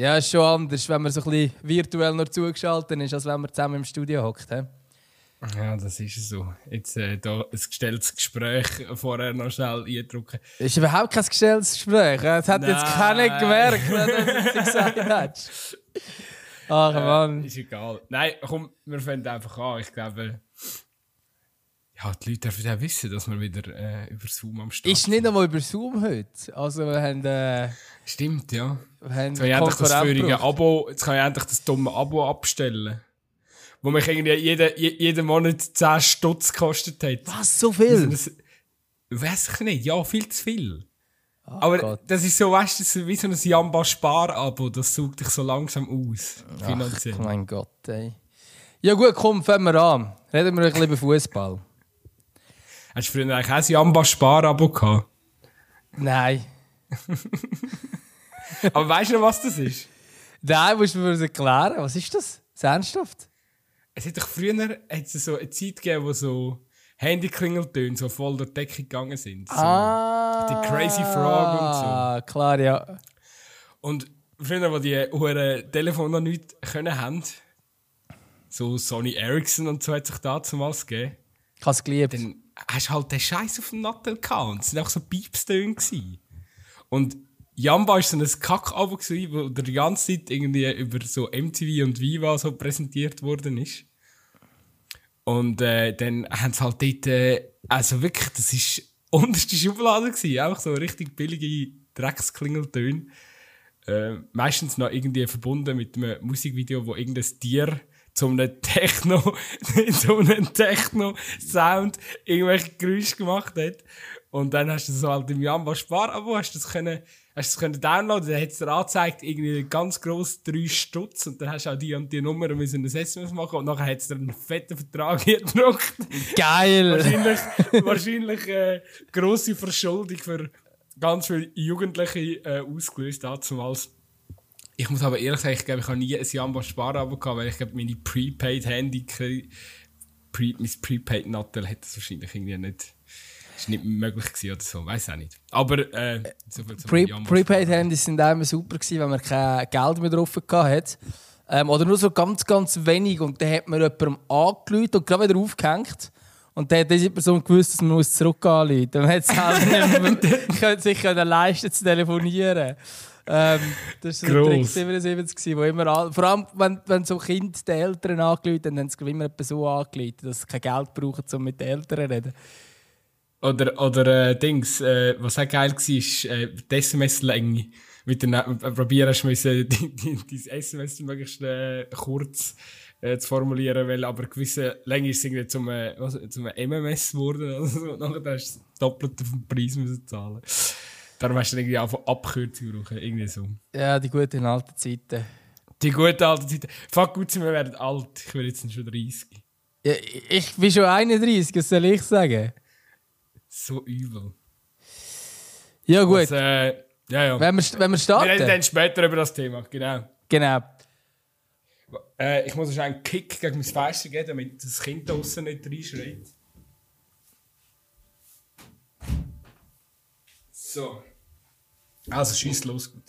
Ja, ist schon anders, wenn man so ein bisschen virtuell noch zugeschaltet ist, als wenn man zusammen im Studio hockt. Ja, das ist so. Jetzt äh, da ein gestelltes Gespräch vorher noch schnell eindrücken. Ist überhaupt kein gestelltes Gespräch. Das hat jetzt Nein. keiner gemerkt, wenn du jetzt gesagt hast. Ach Mann. Ist egal. Nein, komm, wir fangen einfach an. Ich glaube, ja, die Leute dürfen ja wissen, dass wir wieder äh, über Zoom am Start Ist nicht einmal über Zoom heute. Also wir haben, äh, Stimmt, ja. wir haben Jetzt kann ich endlich das gebraucht. Abo, jetzt kann ich endlich das dumme Abo abstellen. Wo mich irgendwie jeden, je- jeden Monat 10 Stutz gekostet hat. Was, so viel? Das, weiß ich nicht, ja, viel zu viel. Ach Aber Gott. das ist so, weißt du, wie so ein Jamba-Spar-Abo, das sucht dich so langsam aus. Finanziell. Ach, mein Gott, ey. Ja gut, komm, fangen wir an. Reden wir ein bisschen über Fußball. Hast du früher eigentlich auch ein Jamba-Spar-Abo gehabt? Nein. Aber weißt du noch, was das ist? Nein, musst du mir das erklären. Was ist das? Ernsthaft? Es hat doch früher hat's so eine Zeit gegeben, wo so Handyklingeltöne so voll durch die Decke gegangen sind. So. Ah. die Crazy Frog und so. Ah, klar, ja. Und früher, wo die Uhren Telefon noch nicht können haben, so Sony Ericsson und so hat sich damals gegeben, Ich habe es geliebt. dann hast du halt den Scheiß auf dem Nattel gehabt. Und es waren auch so Piepstöne. gewesen. Und Jamba war so ein Kack-Abo, wo die ganze Zeit irgendwie über so MTV und Viva so präsentiert worden ist. Und äh, dann haben sie halt dort, äh, also wirklich, das ist unterste Schublade gewesen, auch so richtig billige Drecksklingeltöne. Äh, meistens noch irgendwie verbunden mit einem Musikvideo, wo irgendein Tier zu einem Techno, zu einem Techno-Sound irgendwelche Geräusche gemacht hat. Und dann hast du das halt im Jamba Spar-Abo, hast du das können, hast du das können downloaden, dann hat es dir angezeigt, irgendwie ganz gross drei Stutz, und dann hast du auch die und die Nummer müssen ein SMS machen, und nachher hat es dir einen fetten Vertrag gedruckt. Geil! wahrscheinlich, wahrscheinlich äh, grosse Verschuldung für ganz viele Jugendliche äh, ausgelöst damals. Ich muss aber ehrlich sagen, ich glaube, ich habe nie ein Jamba Spar-Abo gehabt, weil ich glaube, meine Prepaid-Handy, Pre, mein Prepaid-Nattel hat das wahrscheinlich irgendwie nicht, ist nicht möglich gewesen oder so, weiß auch nicht. Aber, äh, so Pre Jamba Prepaid-Handys sind auch immer super gewesen, wenn man kein Geld mehr drauf hatte. Ähm, oder nur so ganz, ganz wenig. Und dann hat man jemandem angelüht und gerade wieder aufgehängt. Und dann hat diese Person gewusst, dass man zurück anrufen muss. Dann hat es halt nicht mehr, sich können leisten zu telefonieren. Ähm, das war so der Trick Gross. 77, gewesen, wo immer vor allem, wenn, wenn so Kinder die Eltern angelüht haben, dann haben sie immer so angelüht, dass sie kein Geld brauchen, um mit den Eltern zu reden. Oder, oder äh, Dings, äh, was auch geil war, ist äh, die SMS-Länge. Mit der, äh, probieren müssen, die SMS möglichst äh, kurz äh, zu formulieren, weil aber gewisse Länge ist irgendwie zum, äh, was, zum MMS geworden. Also, nachher hast du das Doppelte vom Preis müssen zahlen. Darum hast du irgendwie einfach Abkürzung brauchen, irgendwie so. Ja, die guten alten Zeiten. Die gute alte Zeit. Fuck gut, wir werden alt. Ich werde jetzt schon 30. Ja, ich bin schon 31, was soll ich sagen? So übel. Ja, gut. Was, äh, ja, ja. Wenn wir, wenn wir Wir reden starten. dann später über das Thema, genau. Genau. Äh, ich muss wahrscheinlich einen Kick gegen mein Fenster geben, damit das Kind da draußen nicht reinschreit. So. Also, schieß los, gut.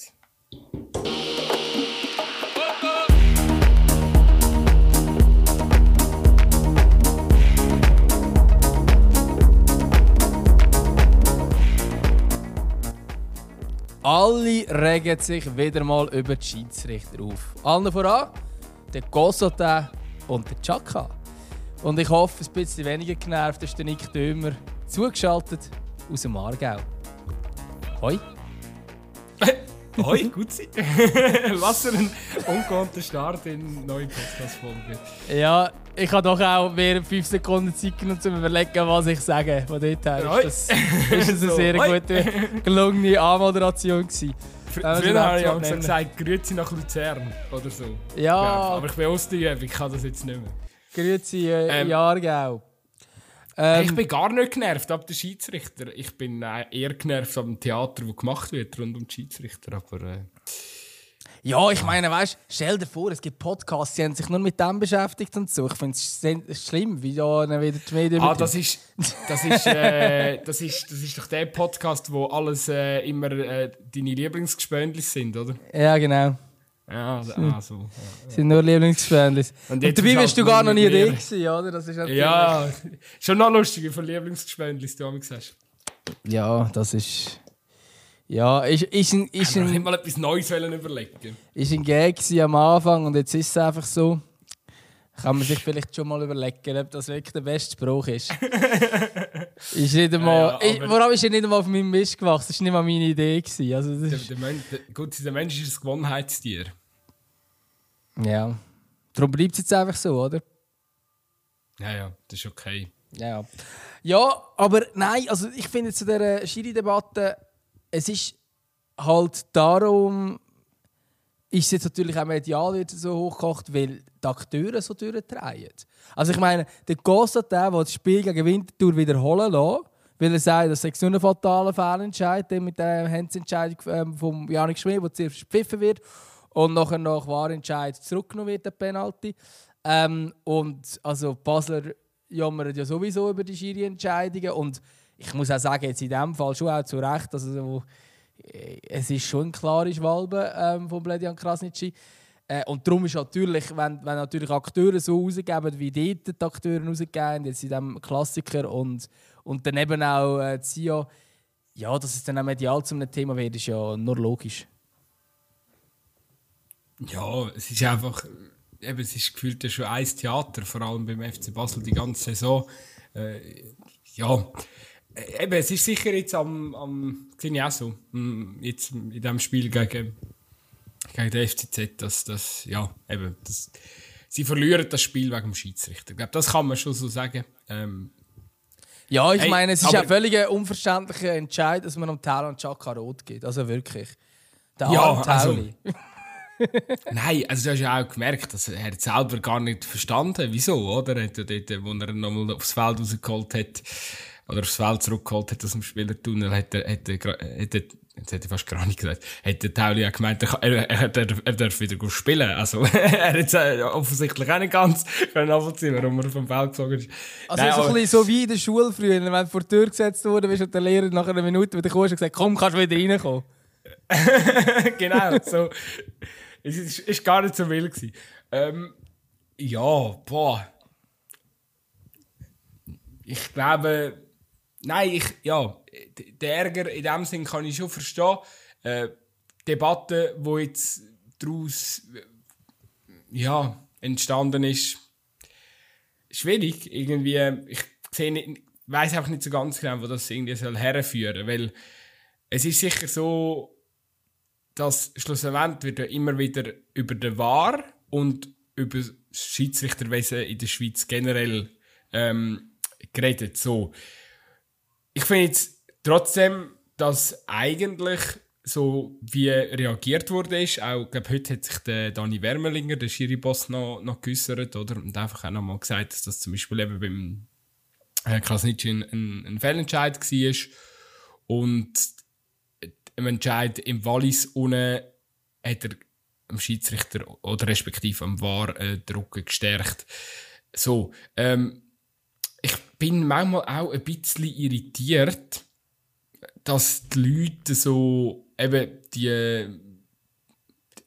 Alle regen sich wieder mal über die Schiedsrichter auf. Allen voran der Gosotin und der Chaka. Und ich hoffe, ein bisschen weniger genervt ist der Nick Dömer zugeschaltet aus dem Aargau. Hoi. Hoi, gut sein. Was für ein ungewohnter Start in eine neue Podcast-Folge. Ja, ich habe doch auch mehr 5 Sekunden Zeit genommen, um zu überlegen, was ich sage. Von dort her Hoi. ist das, ist das eine So, sehr hoi. gute, gelungene Anmoderation gewesen. Fr wir Früher habe ich auch gesagt, Grüezi nach Luzern oder so. Ja, aber ich bin aus der Übung, ich kann das jetzt nicht mehr. grüezi äh, Ähm, Jahrgau. Hey, ich Ähm, bin gar nicht genervt ab den Schiedsrichter. Ich bin äh, eher genervt ab dem Theater, das gemacht wird rund um die Schiedsrichter. Aber äh, ja, ich meine, weißt du, stell dir vor, es gibt Podcasts, die haben sich nur mit dem beschäftigt und so. Ich finde es schlimm, wie da dann wieder die Medien ah, das ist, das ist, äh, das ist, das ist doch der Podcast, wo alles äh, immer äh, deine Lieblingsgespöndlis sind, oder? Ja, genau. Ja, also. Ja, Das sind nur Lieblingsgespendlis. Und Und, jetzt dabei ist bist du halt gar noch nie da gewesen, oder? Das ist natürlich- ja, schon noch lustig, von Lieblingsgespendlis du auch hast. Ja, das ist... Ja, ist, ist, ein, ist, Ich ein, mal etwas Neues wollen überlegen. ist ein Gag gewesen am Anfang und jetzt ist es einfach so. Kann man sich vielleicht schon mal überlegen, ob das wirklich der beste Spruch ist. ist nicht einmal, Ja, ja, ich, allem ist er nicht einmal auf meinem Mist gewachsen. Das war nicht mal meine Idee. Gewesen. Also das Der, ist, der, der, gut, der Mensch ist ein Gewohnheitstier. Ja. Darum bleibt es jetzt einfach so, oder? Ja, ja, das ist okay. Ja. Ja, aber nein, also ich finde zu dieser Schiri-Debatte, es ist halt darum, ist es jetzt natürlich auch medial wieder so hochgekocht, weil die Akteure so durchdrehen. Also ich meine, der Gossat, der, der das Spiel gegen Winterthur wiederholen lässt, weil er sagt, das ist nur ein fataler Fehlentscheid der mit der Handsentscheidung ähm, von Janik Schmidt, der zuerst gepfiffen wird und nachher nach Wahrentscheid zurückgenommen wird, der Penalty. Ähm, und also Basler jammern ja sowieso über die Schiri-Entscheidungen und ich muss auch sagen, jetzt in diesem Fall schon auch zu Recht, also so, es ist schon eine klare Schwalbe ähm, von Bledian Krasnitschi. Äh, und darum ist natürlich, wenn, wenn natürlich Akteure so rausgeben, wie dort die Akteure rausgeben, jetzt in diesem Klassiker und, und dann eben auch äh, Zio, ja, dass es dann auch medial zu einem Thema wird, ist ja nur logisch. Ja, es ist einfach, eben, es ist gefühlt schon ein Theater, vor allem beim FC Basel die ganze Saison. Äh, ja, Äh, eben, es ist sicher jetzt am, am sehe ich auch so, mm, jetzt in diesem Spiel gegen, gegen den FCZ, dass das, ja, eben, das, sie verlieren das Spiel wegen dem Schiedsrichter. Ich glaube, das kann man schon so sagen. Ähm, Ja, ich Hey, meine, es ist ja völlig ein unverständlicher Entscheid, dass man am Tal und Chaka rot geht. Also wirklich. Der Ja, also-. Nein, also du hast ja auch gemerkt, dass er selber gar nicht verstanden, wieso, oder? Er hat ja dort, wo er nochmal aufs Feld rausgeholt hat, oder aufs Feld zurückgeholt hat aus dem Spielertunnel, hat er, hat er, hat er jetzt hätte ich fast gar nicht gesagt, hat der Tauli auch gemeint, er, er, er, er, darf wieder gut spielen. Also, er hat offensichtlich auch nicht ganz können nachvollziehen, warum er vom Feld gezogen ist. Also Nein, so, ein bisschen so wie in der Schule früher, wenn du vor die Tür gesetzt wurde, bist und der Lehrer nach einer Minute wieder kommst und gesagt, komm, kannst du wieder reinkommen. genau, so. Es ist, ist gar nicht so wild gewesen. Ähm, ja, boah. Ich glaube, nein, ich, ja, d- der Ärger in dem Sinn kann ich schon verstehen. Äh, Debatte, wo jetzt daraus, ja, entstanden ist, schwierig. Irgendwie, ich sehe nicht, weiß einfach nicht so ganz genau, wo das irgendwie soll herführen, weil es ist sicher so, dass schlussendlich wird ja immer wieder über den War und über das Schiedsrichterwesen in der Schweiz generell ähm, geredet. So. Ich finde jetzt trotzdem, dass eigentlich so wie reagiert wurde ist, auch ich glaube, heute hat sich der Dani Wermelinger, der Schiri-Boss, noch, noch geäussert, oder? Und einfach auch nochmal gesagt, dass das zum Beispiel eben beim äh, Krasnitschi ein, ein, ein Fehlentscheid war. Und im Entscheid im Wallis unten hat er am Schiedsrichter oder respektive am VAR äh, den Rücken gestärkt. So, ähm, ich bin manchmal auch ein bisschen irritiert, dass die Leute so eben die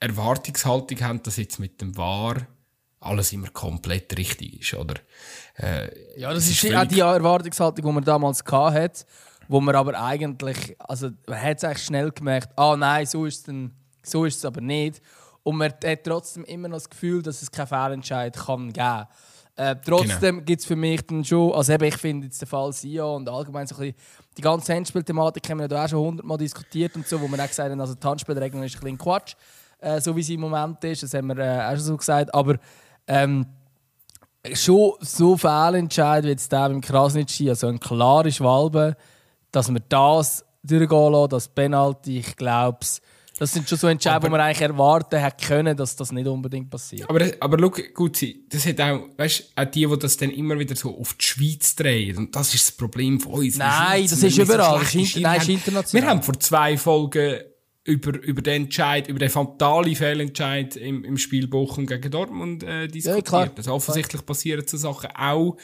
Erwartungshaltung haben, dass jetzt mit dem VAR alles immer komplett richtig ist, oder? Äh, Ja, das ist, ist auch die Erwartungshaltung, die man damals hatte, wo man aber eigentlich, also man hat es eigentlich schnell gemerkt, ah nein, so ist es dann, so ist es aber nicht. Und man hat trotzdem immer noch das Gefühl, dass es keinen Fehlentscheid kann geben. Äh, trotzdem gibt es für mich dann schon, also eben, ich finde jetzt den Fall Sion und allgemein so ein bisschen, die ganze Handspielthematik haben wir ja auch schon hundertmal diskutiert und so, wo wir auch gesagt haben, also die Handspielregelung ist ein bisschen Quatsch, äh, so wie sie im Moment ist, das haben wir äh, auch schon so gesagt, aber ähm, schon so Fehlentscheid wie jetzt der beim Krasnitschi, also eine klare Schwalbe, dass wir das durchgehen lassen, das Penalty, ich glaube das sind schon so Entscheidungen, die man eigentlich erwarten hätte können, dass das nicht unbedingt passiert. Aber, aber schau, gut, sie- das hat auch, weißt auch die, die das dann immer wieder so auf die Schweiz drehen. Und das ist das Problem von uns. Nein, das ist überall. Das ist nein, ist international. Wir haben vor zwei Folgen über, über den Entscheid, über den fatalen Fehlentscheid im, im Spiel Bochum gegen Dortmund äh, diskutiert. klar. also offensichtlich passieren so Sachen auch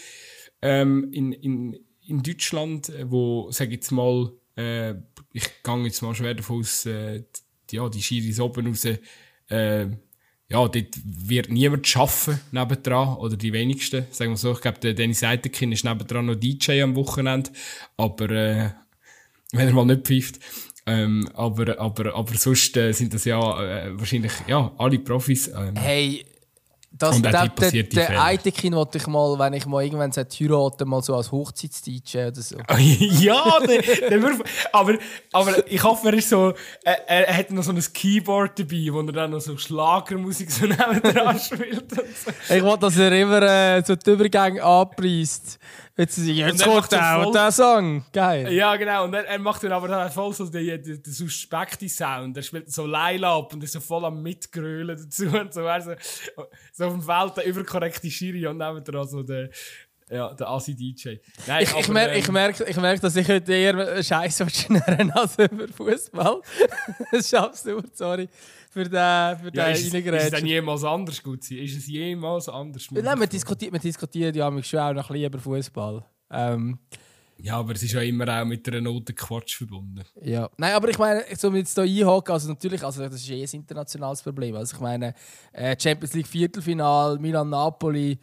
ähm, in, in, in Deutschland, äh, wo, sag ich jetzt mal, äh, ich gehe jetzt mal schwer davon aus, äh, die- ja, die Schiris oben raus, äh, ja, dort wird niemand schaffen nebendran, oder die wenigsten, sagen wir so. Ich glaube, der Dennis Eitekin ist nebendran noch DJ am Wochenende, aber, äh, wenn er mal nicht pfeift. Ähm, aber, aber, aber sonst äh, sind das ja äh, wahrscheinlich, ja, alle Profis. Ähm, Hey, das, Und der, der, passiert der Fehler. Eitekin wollte ich mal, wenn ich mal irgendwann heiraten mal so als Hochzeits-DJ oder so. ja, der, der wirft, aber, aber ich hoffe, er ist so, er, er hat noch so ein Keyboard dabei, wo er dann noch so Schlagermusik so nebendran spielt und so. Ich wollte, dass er immer äh, so die Übergänge anpreist. Jetzt, jetzt kommt auch voll- der Song. Geil. Ja, genau. Und er, er macht dann aber dann voll so den, den, den Suspekti-Sound. Er spielt so Laila ab und ist so voll am Mitgrölen dazu und so. Er so, so auf dem Feld der überkorrekte Schiri und nebendran so der, ja, der Assi-DJ. Nein, Ich, ich, aber, merke, ähm, ich, merke, ich merke, dass ich heute eher Scheiße schnurren als über Fußball. das ist absurd, sorry. Für den, für ja, den ist, es- ist es jemals anders gut sein? Ist es jemals anders? Nein, wir diskutieren, wir diskutieren ja manchmal schon auch noch ein bisschen über Fußball. Ähm, Ja, aber es ist ja immer auch mit einer Note Quatsch verbunden. ja. Nein, aber ich meine, so jetzt hier einhaken, also natürlich, also das ist eh ein internationales Problem. Also ich meine, äh, Champions League Viertelfinal, Milan-Napoli,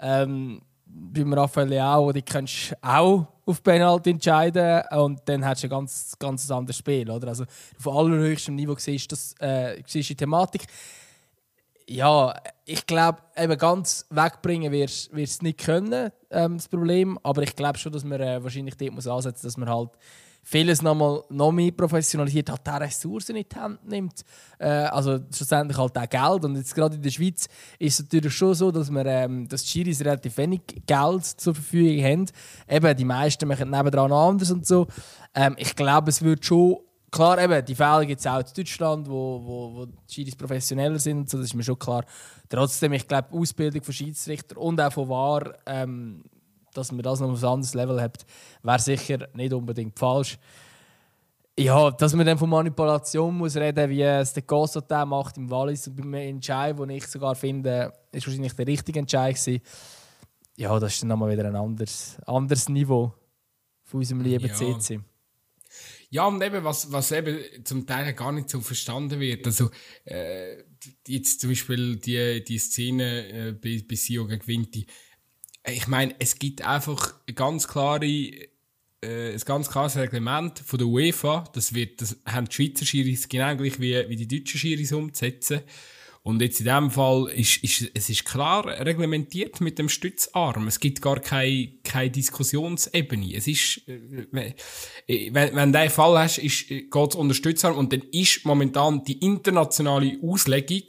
ähm, beim Raphael Leao, die kannst auch auf Penalty entscheiden und dann hast du ein ganz, ganz anderes Spiel. Oder? Also auf allerhöchstem Niveau siehst du äh, die Thematik. Ja, ich glaube, eben ganz wegbringen wirst du es nicht können, ähm, das Problem. Aber ich glaube schon, dass man äh, wahrscheinlich dort muss ansetzen muss, dass man halt vieles noch, mal, noch mehr professionalisiert, halt auch Ressourcen in die Hand nimmt. Äh, also schlussendlich halt auch Geld. Und jetzt gerade in der Schweiz ist es natürlich schon so, dass, wir, ähm, dass die Schiris relativ wenig Geld zur Verfügung haben. Eben, die meisten machen nebendran anders und so. Ähm, ich glaube, es wird schon Klar, eben, die Fälle gibt es auch in Deutschland, wo, wo, wo die Schiris professioneller sind, so, das ist mir schon klar. Trotzdem, ich glaube, die Ausbildung von Schiedsrichter und auch von VAR, ähm, dass man das noch auf ein anderes Level hat, wäre sicher nicht unbedingt falsch. Ja, dass man dann von Manipulation muss reden, wie es der Gossotin macht im Wallis und beim Entscheid, den ich sogar finde, ist wahrscheinlich der richtige Entscheid gewesen. Ja, das ist dann nochmal wieder ein anderes, anderes Niveau von unserem lieben Ja. CC. Ja, und eben, was, was eben zum Teil gar nicht so verstanden wird. Also, äh, jetzt zum Beispiel die, die Szene äh, bei, bei Sio gegen Vinti. Ich meine, es gibt einfach ganz klare, äh, ein ganz klares Reglement von der UEFA. Das, wird, das haben die Schweizer Schiris genau gleich wie, wie die deutschen Schiris umzusetzen. Und jetzt in diesem Fall ist, ist es ist klar reglementiert mit dem Stützarm. Es gibt gar keine, keine Diskussionsebene. Es ist, äh, wenn, wenn, du einen Fall hast, äh, geht es unter Stützarm und dann ist momentan die internationale Auslegung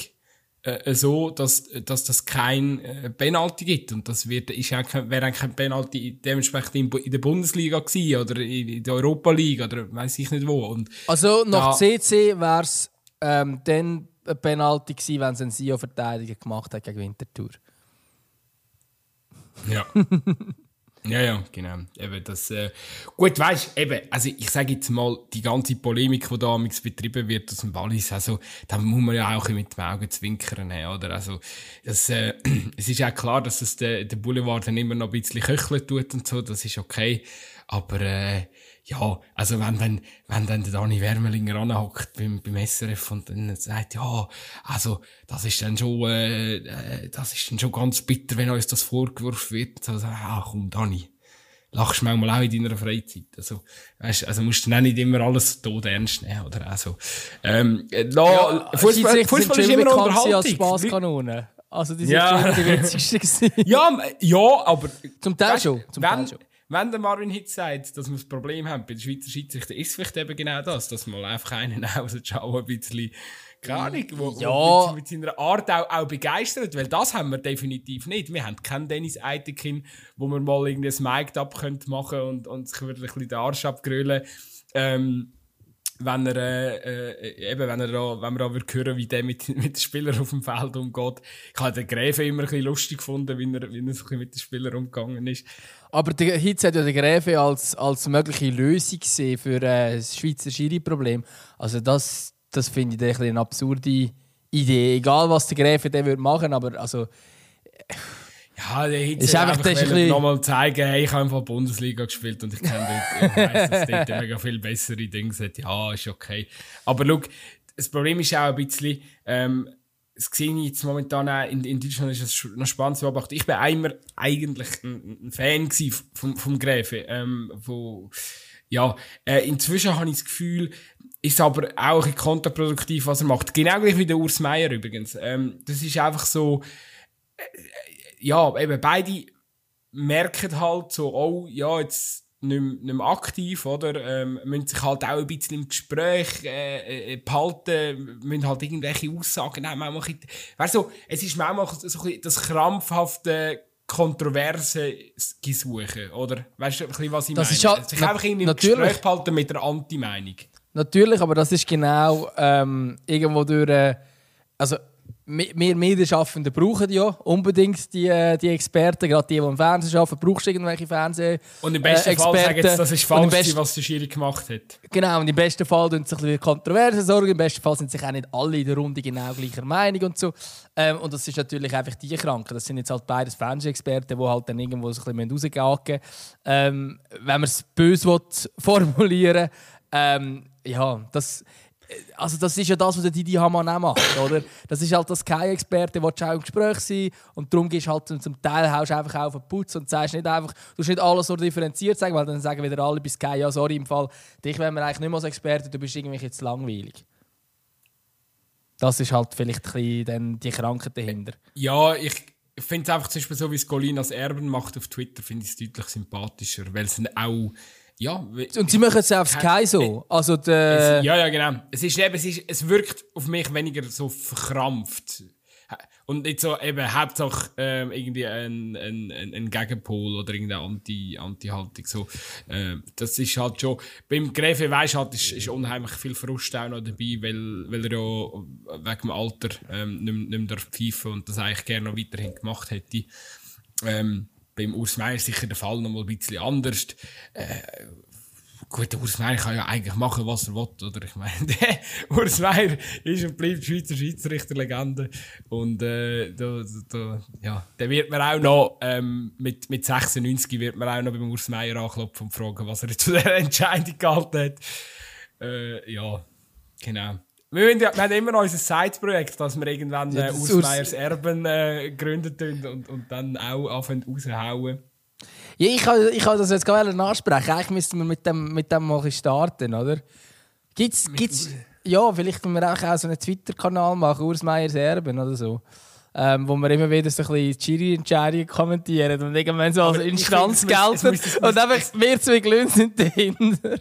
äh, so, dass, dass das kein äh, Penalty gibt. Und das wird, ist auch kein, wäre eigentlich kein Penalty dementsprechend in, in der Bundesliga gewesen oder in, in der Europa League oder weiß ich nicht wo. Und Also nach Da- CC wäre es ähm, dann ein Penalty gewesen, wenn es ein Sio-Verteidiger gemacht hat gegen Winterthur. Ja. ja, ja, genau. Eben das, äh, gut, weißt eben, also ich sage jetzt mal, die ganze Polemik, die da betrieben wird aus dem Wallis, also, da muss man ja auch mit dem Augen zwinkern, haben, oder? Also, das, äh, es ist auch klar, dass es der, der Boulevard dann immer noch ein bisschen köcheln tut und so, das ist okay. Aber, äh, ja, also wenn dann, wenn dann der Dani Wermelinger anhockt beim, beim SRF und dann sagt, ja, also, das ist dann schon, äh, äh, das ist dann schon ganz bitter, wenn uns das vorgeworfen wird. So, ah, komm, Dani. Lachst manchmal auch in deiner Freizeit. Also, weißt, also musst du dann auch nicht immer alles tot ernst nehmen, oder? Also, ähm, äh, la, Fußball, Fußball ist immer gewesen als Unterhaltung. Spaßkanonen. Also die sind Ja. schon die witzigsten. Ja, ja, aber. Zum Teil Weißt, schon, zum Teil schon. Wenn der Marvin Hitz sagt, dass wir das Problem haben bei den Schweizer Schiedsrichtern, ist es vielleicht eben genau das, dass man einfach einen rausschauen ein bisschen, keine Ahnung, wo, Ja. wo mit seiner Art auch, auch begeistert, weil das haben wir definitiv nicht. Wir haben keinen Dennis Eitekin, wo wir mal irgendwie ein Mic-Up könnte machen und, und sich ein bisschen den Arsch abgrölen. Ähm, wenn er, äh, äh, eben, wenn er da, wenn wir da würd hören, wie der mit, mit den Spielern auf dem Feld umgeht. Ich habe den Gräfe immer ein bisschen lustig gefunden, wie er, wie er so ein bisschen mit den Spielern umgegangen ist. Aber der Hitz hat ja den Gräfe als, als mögliche Lösung gesehen für äh, das Schweizer Schiri-Problem. Also das, das finde ich ein eine absurde Idee. Egal, was der Gräfe dann würde machen, aber also Ja, der Hitze Ist einfach- einfach bisschen- nochmal zeigen, hey, ich habe einfach Bundesliga gespielt und ich kenne dort, ich weiss, dass dort mega viel bessere Dinge sind. Ja, ist okay. Aber schau, das Problem ist auch ein bisschen, ähm, das sehe ich jetzt momentan auch in, in Deutschland ist es noch spannend zu beobachten. Ich bin einmal eigentlich ein, ein Fan vom, vom Gräfe. Ähm, wo, ja, äh, inzwischen habe ich das Gefühl, ist aber auch ein kontraproduktiv, was er macht. Genau gleich wie der Urs Meier übrigens. Ähm, das ist einfach so, äh, ja, eben beide merken halt so, oh, ja, jetzt nicht mehr, aktiv, oder? Ähm, müssen sich halt auch ein bisschen im Gespräch äh, äh, behalten, müssen halt irgendwelche Aussagen nehmen. Manchmal, weißt du, es ist manchmal so ein das krampfhafte Kontroverse suchen, oder? Weißt du, was ich das meine? Ist halt, sich einfach irgendwie im Gespräch behalten mit der Anti-Meinung. Natürlich, aber das ist genau ähm, irgendwo durch... Äh, also wir Medienschaffenden brauchen ja unbedingt die, äh, die Experten, gerade die, die im Fernsehen arbeiten, brauchst du irgendwelche Fernseh Und im besten äh, Fall sagen sie, das ist falsch, was der Schiri gemacht hat. Genau, und im besten Fall tun sich ein Kontroversen sorgen, im besten Fall sind sich auch nicht alle in der Runde genau gleicher Meinung und so. Ähm, und das ist natürlich einfach die Kranken. Das sind jetzt halt beides Fernsehexperten, die halt dann irgendwo so ein bisschen rausgehen ähm, Wenn man es böse formulieren ähm, ja, das also das ist ja das, was der Didi Hamann auch macht, oder? Das ist halt das kein Experte, der auch im Gespräch sein und darum gehst halt zum Teil haust einfach auf den Putz und sagst nicht einfach, du nicht alles so differenziert sagen, weil dann sagen wieder alle bis Sky, ja sorry, im Fall, dich wären wir eigentlich nicht mehr als Experte, du bist irgendwie jetzt langweilig. Das ist halt vielleicht ein bisschen dann die Krankheit dahinter. Ja, ich finde es einfach zum Beispiel so, wie es Colinas Erben macht auf Twitter, finde ich es deutlich sympathischer, weil es auch ja. Und sie machen es auf Sky so. Also der ja, ja, genau. Es, ist eben, es, ist, es wirkt auf mich weniger so verkrampft. Und nicht so eben Hauptsache ähm, irgendwie ein, ein, ein, ein Gegenpol oder irgendeine Anti, Anti-Haltung. So, äh, das ist halt schon. Beim Gräfe weisst halt, ist, ist unheimlich viel Frust auch noch dabei, weil, weil er ja wegen dem Alter ähm, nicht, nicht mehr pfeifen und das eigentlich gerne noch weiterhin gemacht hätte. Ähm, beim Urs Meier sicher der Fall noch mal ein bisschen anders. Äh, gut, der Urs Meier kann ja eigentlich machen, was er will, oder? Ich meine, der Urs Meier ist und bleibt Schweizer Schiedsrichterlegende. Und, äh, da, da, ja, der wird mir auch noch, ähm, mit, mit 96 wird man auch noch beim Urs Meier anklopfen und fragen, was er zu dieser Entscheidung gehalten hat. Äh, ja, genau. Wir, haben, wir haben immer noch unser Side-Projekt, dass wir irgendwann äh, Ausmeyers Erben äh, gründet und, und dann auch anfangen raushauen. Ja, ich kann, ich kann das jetzt gerade nachsprechen. Eigentlich müssten wir mit dem, mit dem mal starten, oder? Gibt's, gibt's, ja, vielleicht können wir auch so einen Twitter-Kanal machen, Urs Meyers Erben oder so. Ähm, wo wir immer wieder so ein bisschen Jury-Entscheidungen kommentieren und irgendwann so als Instanz gelten. Und einfach wir zwei Glühen sind dahinter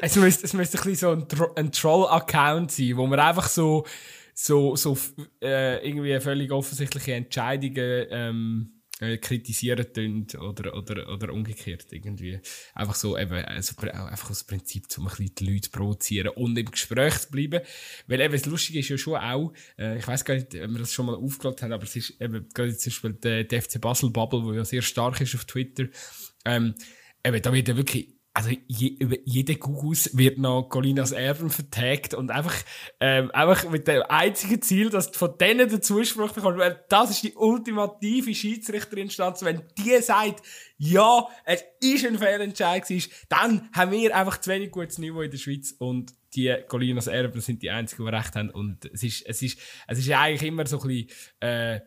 es müsste, es müsste ein bisschen so ein, ein Troll-Account sein, wo man einfach so, so, so äh, irgendwie völlig offensichtliche Entscheidungen ähm, äh, kritisieren tun oder, oder, oder umgekehrt irgendwie. Einfach so eben, also, einfach aus Prinzip, um ein bisschen die Leute zu provozieren und im Gespräch zu bleiben. Weil eben, das Lustige ist ja schon auch, äh, ich weiß gar nicht, ob wir das schon mal aufgeladen haben, aber es ist eben, gerade zum Beispiel der, der FC Basel Bubble, wo ja sehr stark ist auf Twitter, ähm, eben, da wird ja wirklich also je, über jede Gugus wird noch Colinas Erben vertagt und einfach, ähm, einfach mit dem einzigen Ziel, dass von denen den Zuspruch bekommst, weil das ist die ultimative Schiedsrichterinstanz. Wenn die sagt, ja, es ist ein Fehlentscheid gewesen, dann haben wir einfach zu wenig gutes Niveau in der Schweiz und die Colinas Erben sind die einzigen, die recht haben und es ist, es ist, es ist eigentlich immer so ein bisschen, äh,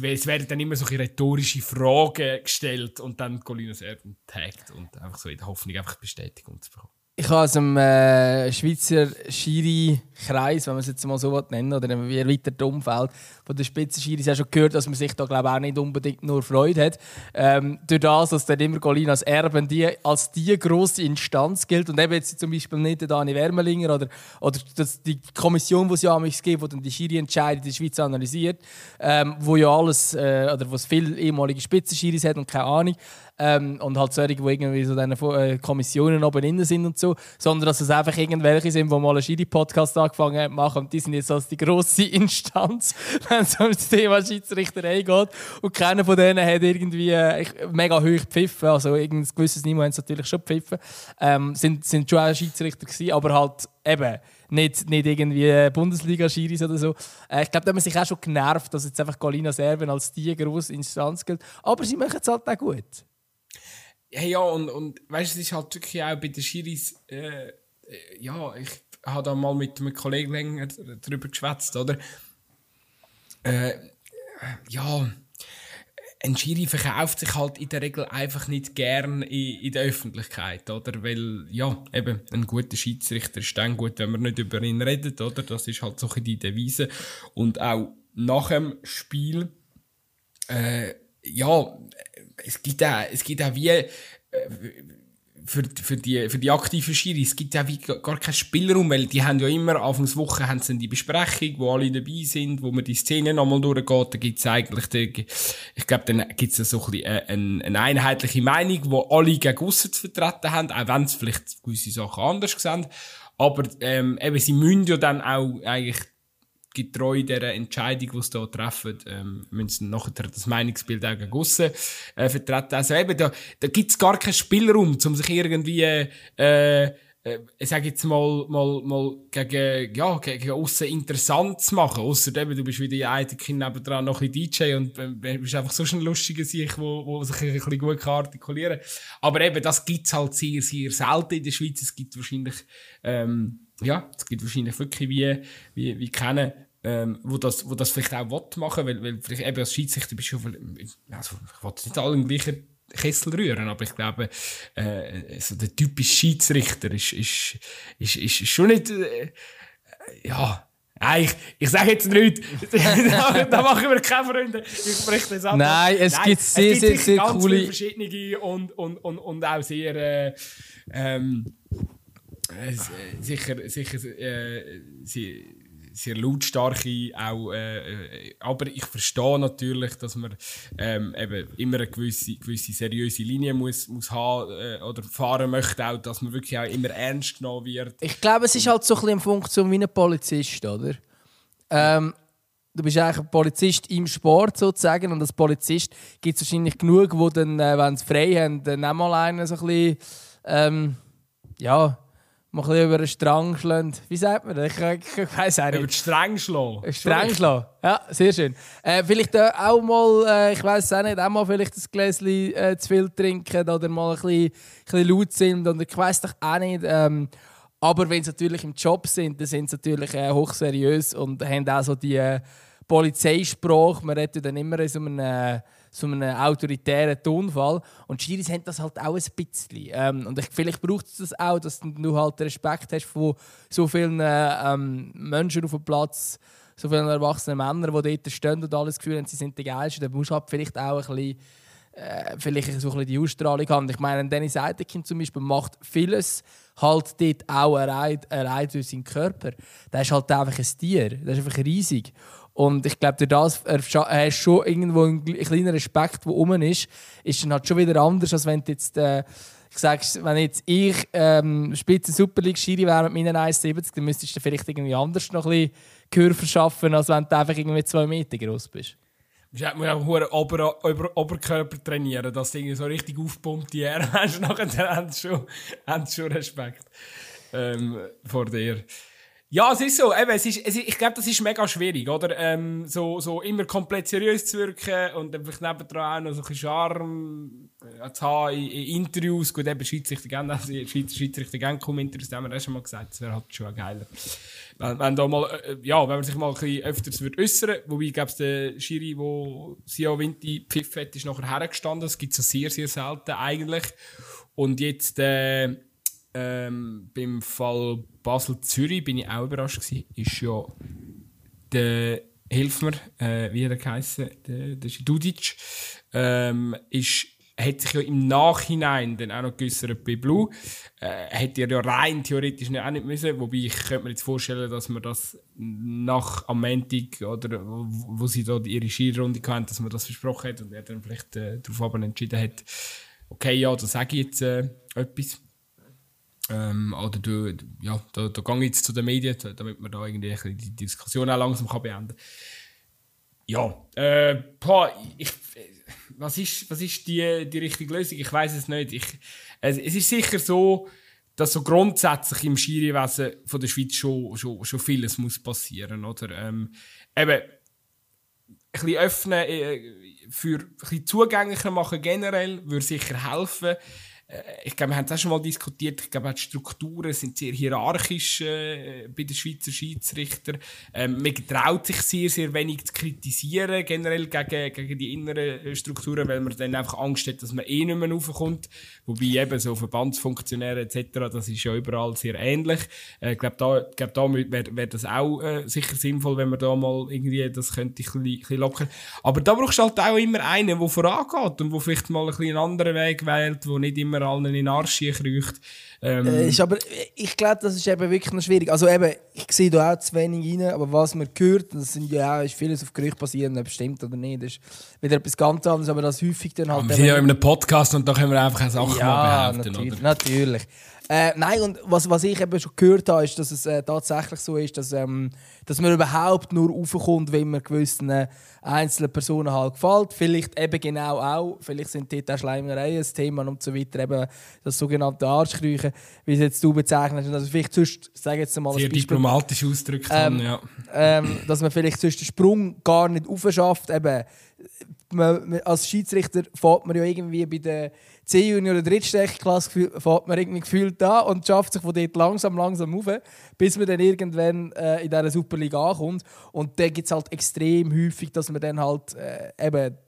es, werden dann immer solche rhetorische Fragen gestellt und dann Colinas Erben taggt und einfach so in der Hoffnung, einfach Bestätigung zu bekommen. Ich habe aus dem äh, Schweizer Schiri-Kreis, wenn man es jetzt mal so nennen oder im erweiterten Umfeld von der Spitzenschiris ja schon gehört, dass man sich da glaube auch nicht unbedingt nur Freude hat. Ähm, durch das, dass dann immer Colinas Erben die, als die grosse Instanz gilt und eben jetzt zum Beispiel nicht der Dani Wermelinger oder, oder das, die Kommission, die es ja gibt, die dann die Schiri-Entscheidung in der Schweiz analysiert, ähm, wo ja alles, äh, oder wo es viele ehemalige Spitzenschiris hat und keine Ahnung, ähm, und halt solche, die irgendwie so diese äh, Kommissionen oben innen sind und so, sondern dass es einfach irgendwelche sind, die mal einen Schiri-Podcast angefangen haben machen und die sind jetzt als die grosse Instanz, wenn es um das Thema Schiedsrichterei geht und keiner von denen hat irgendwie äh, mega hoch gepfiffen, also irgendein gewisses Niveau haben sie natürlich schon gepfiffen, ähm, sind, sind schon auch Schiedsrichter gewesen, aber halt eben nicht, nicht irgendwie Bundesliga-Schiris oder so. Äh, ich glaube, da haben sich auch schon genervt, dass jetzt einfach Galina Serben als die grosse Instanz gilt. Aber sie machen es halt auch gut. Ja, ja, und, und weißt es ist halt wirklich auch bei den Schiris, äh, äh, ja, ich, habe da mal mit einem Kollegen länger darüber geschwätzt, oder? Äh, ja, ein Schiri verkauft sich halt in der Regel einfach nicht gern in, in der Öffentlichkeit, oder? Weil, ja, eben, ein guter Schiedsrichter ist dann gut, wenn man nicht über ihn redet, oder? Das ist halt so die Devise. Und auch nach dem Spiel, äh, ja, es gibt auch, es gibt auch wie, äh, für, für, die, für die aktiven Schiris es gibt ja wie gar keinen Spielraum, weil die haben ja immer, Anfangswoche haben sie die Besprechung, wo alle dabei sind, wo man die Szene nochmal durchgeht, da gibt's eigentlich, die, ich glaube, dann gibt's da so ein bisschen äh, eine, eine einheitliche Meinung, wo alle gegen aussen zu vertreten haben, auch wenn sie vielleicht gewisse Sachen anders sehen. Aber ähm, eben, sie müssen ja dann auch eigentlich getreu dieser Entscheidung, die sie hier treffen, ähm, müssen nachher das Meinungsbild auch gegen aussen, äh, vertreten. Also eben, da, da gibt's gar keinen Spielraum, um sich irgendwie, äh, äh, ich sage jetzt mal, mal, mal gegen, ja, gegen aussen interessant zu machen. Ausser eben, du bist wieder in einem Kind nebendran noch ein DJ und äh, bist einfach so ein lustiger Sieg, wo, wo sich ein bisschen gut kann artikulieren Aber eben, das gibt's halt sehr, sehr selten in der Schweiz. Es gibt wahrscheinlich, ähm, ja, es gibt wahrscheinlich wirklich wie, wie, wie kennen, ähm, wo, das, wo das vielleicht auch will machen weil, weil vielleicht eben als Schiedsrichter bist du also ich will nicht alle im gleichen Kessel rühren, aber ich glaube, äh, so der typische Schiedsrichter ist, ist, ist, ist schon nicht, äh, ja, Nein, ich, ich sage jetzt nicht, da, da machen wir keine Freunde. Ich spreche das an. Nein, es Nein, gibt sehr, es gibt sehr, sehr ganz coole... verschiedene und, und, und, und auch sehr, äh, ähm, äh, sicher, sicher, äh, sehr, sehr lautstarke auch, äh, äh, aber ich verstehe natürlich, dass man ähm, eben immer eine gewisse, gewisse seriöse Linie muss, muss haben äh, oder fahren möchte, auch, dass man wirklich auch immer ernst genommen wird. Ich glaube, es ist halt so ein bisschen eine Funktion wie ein Polizist, oder? Ähm, du bist eigentlich ein Polizist im Sport sozusagen und als Polizist gibt es wahrscheinlich genug, die dann, äh, wenn sie frei haben, dann auch mal einen so ein bisschen, ähm, ja, mal ein bisschen über den Strang schlagen. Wie sagt man das? Ich, ich, ich weiss auch nicht. Über den Strang schlagen. Strang schlagen. Ja, sehr schön. Äh, vielleicht äh, auch mal, äh, ich weiß auch nicht, auch mal vielleicht ein Gläschen äh, zu viel trinken oder mal ein bisschen, ein bisschen laut sind. Und ich weiß doch auch nicht. Ähm, aber wenn sie natürlich im Job sind, dann sind sie natürlich äh, hochseriös und haben auch so die äh, Polizeisprache. Man redet dann immer in so einem so einem autoritären Tonfall. Und die Schiris haben das halt auch ein bisschen. Ähm, und ich, vielleicht braucht es das auch, dass du halt Respekt hast von so vielen ähm, Menschen auf dem Platz, so vielen erwachsenen Männern, die dort stehen und alles Gefühl haben, sie sind die Geilsten. Dann musst du halt vielleicht auch ein bisschen äh, vielleicht so ein bisschen die Ausstrahlung haben. Ich meine, Dennis Eidekin zum Beispiel macht vieles halt dort auch erreicht, erreicht durch seinen Körper. Der ist halt einfach ein Tier. Der ist einfach riesig. Und ich glaube, durch das hast schon irgendwo einen kleinen Respekt, der rum ist, ist dann halt schon wieder anders, als wenn du jetzt, äh, ich sag's, wenn jetzt ich ähm, Spitze Super League Schiri wäre mit meinen 1,70, dann müsstest du vielleicht irgendwie anders noch ein bisschen Gehör verschaffen, als wenn du einfach irgendwie zwei Meter groß bist. Du musst auch Ober Ober Oberkörper trainieren, dass du irgendwie so richtig aufpumpte Ehre hast. Nachher haben sie schon, haben sie schon Respekt ähm, vor dir. Ja, es ist so. Eben, es ist, es ist, ich glaube, das ist mega schwierig, oder? Ähm, so, so immer komplett seriös zu wirken und dann vielleicht nebendran auch noch so ein bisschen Charme äh, zu haben in, in Interviews. Gut, eben Schiedsrichter gerne, also Schiedsrichter gerne kommen Interviews, das haben wir schon mal gesagt, das wäre halt schon geiler. Wenn, wenn, da mal, äh, ja, wenn man sich mal ein bisschen öfters wird äußern wobei, ich glaube, der Schiri, der Sio Vinti pfiff hat, ist nachher hergestanden. Das gibt es sehr, sehr selten eigentlich. Und jetzt, äh, ähm, beim Fall Basel-Zürich bin ich auch überrascht gewesen, ist ja der, hilf mir, äh, wie er geheißen, der, der Dudic, ähm, ist, hat sich ja im Nachhinein dann auch noch geäußert bei Blue. Äh, hätte er ja rein theoretisch nicht, auch nicht müssen, wobei ich könnte mir jetzt vorstellen, dass man das nach am Montag oder wo, wo sie da ihre Skirunde hatten, dass man das versprochen hat und er dann vielleicht äh, darauf entschieden hat, okay, ja, da sage ich jetzt äh, etwas. Ähm, oder du, ja, da, da gehe ich jetzt zu den Medien, damit man da irgendwie die Diskussion auch langsam kann beenden. Ja, äh, boah, ich, was ist, was ist die, die richtige Lösung? Ich weiß es nicht. Ich, es, es ist sicher so, dass so grundsätzlich im Schiriwesen von der Schweiz schon, schon, schon vieles muss passieren, oder? Ähm, eben, ein bisschen öffnen, äh, für ein bisschen zugänglicher machen generell, würde sicher helfen. Ich glaube, wir haben es auch schon mal diskutiert, ich glaube, die Strukturen sind sehr hierarchisch äh, bei den Schweizer Schiedsrichtern. Ähm, man traut sich sehr, sehr wenig zu kritisieren, generell gegen, gegen die inneren Strukturen, weil man dann einfach Angst hat, dass man eh nicht mehr raufkommt. Wobei eben so Verbandsfunktionäre etc., das ist ja überall sehr ähnlich. Äh, ich glaube, da, glaub, da wäre wär das auch äh, sicher sinnvoll, wenn man da mal irgendwie das könnte ein bisschen lockern. Aber da brauchst du halt auch immer einen, der vorangeht und der vielleicht mal ein einen anderen Weg wählt, der nicht immer allen in den Arsch kriecht. Ähm, äh, ist aber, ich glaube, das ist eben wirklich noch schwierig. Also eben, ich sehe da auch zu wenig rein, aber was man hört, das sind ja auch, ist vieles auf Gerücht basierend, ob es stimmt oder nicht, das ist wieder etwas ganz anderes, aber das häufig dann halt... wir sind ja in einem Podcast und da können wir einfach Sachen ja, mal behaupten, natürlich, oder? natürlich. Äh, nein, und was, was ich eben schon gehört habe, ist, dass es äh, tatsächlich so ist, dass, ähm, dass man überhaupt nur raufkommt, wenn man gewissen äh, einzelnen Personen halt gefällt. Vielleicht eben genau auch, vielleicht sind dort auch Schleimereien ein Thema und so weiter, eben das sogenannte Arschkriechen, wie es jetzt du bezeichnest. Also vielleicht sonst, sage jetzt mal Sehr diplomatisch ausgedrückt ähm, ja. Ähm, dass man vielleicht sonst den Sprung gar nicht aufschafft. Eben, man, als Schiedsrichter fährt man ja irgendwie bei der C-Junior oder Drittstechklasse fährt man irgendwie gefühlt an und schafft sich von dort langsam, langsam auf, bis man dann irgendwann äh, in dieser Superliga ankommt. Und dann gibt es halt extrem häufig, dass man dann halt äh, eben,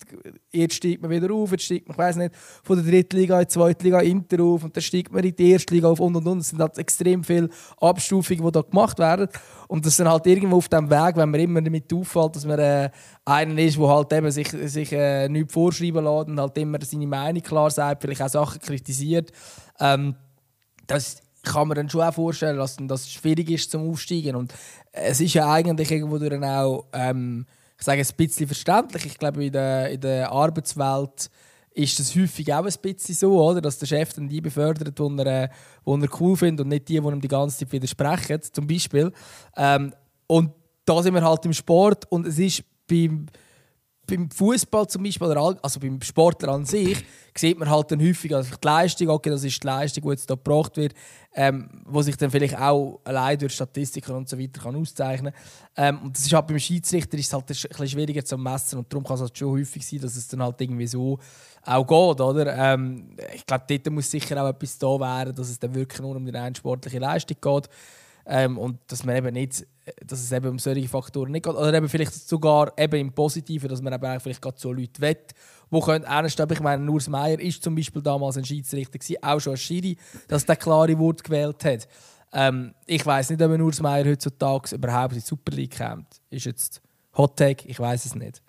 jetzt steigt man wieder auf, jetzt steigt man, ich weiß nicht, von der dritten Liga in die zweite Liga Inter auf und dann steigt man in die erste Liga auf und und und. Es sind halt extrem viele Abstufungen, die da gemacht werden. Und das sind halt irgendwo auf dem Weg, wenn man immer damit auffällt, dass man äh, einer ist, der halt eben sich, sich äh, nichts vorschreiben lässt und halt immer seine Meinung klar sagt, vielleicht auch Sachen kritisiert. Ähm, das kann man dann schon auch vorstellen, dass das schwierig ist zum Aufsteigen. Und es ist ja eigentlich irgendwo dann auch, ähm, ich sage ein bisschen verständlich. Ich glaube, in der, in der Arbeitswelt ist das häufig auch ein bisschen so, oder? dass der Chef dann die befördert, die er, die er cool findet und nicht die, die ihm die ganze Zeit widersprechen, zum Beispiel. Ähm, und da sind wir halt im Sport und es ist beim, beim Fußball zum Beispiel, also beim Sportler an sich, sieht man halt dann häufig also die Leistung, okay, das ist die Leistung, die jetzt hier gebracht wird, ähm, wo sich dann vielleicht auch allein durch Statistiken und so weiter kann auszeichnen ähm, Und das ist halt beim Schiedsrichter ist es halt ein bisschen schwieriger zu messen und darum kann es halt schon häufig sein, dass es dann halt irgendwie so auch geht, oder? Ähm, ich glaube, dort muss sicher auch etwas da werden, dass es dann wirklich nur um die rein sportliche Leistung geht. Ähm, und dass man eben nicht, dass es eben um solche Faktoren nicht geht. Oder eben vielleicht sogar eben im Positiven, dass man eben vielleicht gerade so Leute wett, wo können ernst Ich meine, Urs Meier ist zum Beispiel damals ein Schiedsrichter gewesen, auch schon als Schiri, dass der klare Wort gewählt hat. Ähm, ich weiß nicht, ob ein Urs Meier heutzutage überhaupt in die Super League kommt. Ist jetzt Hot Take, ich weiß es nicht.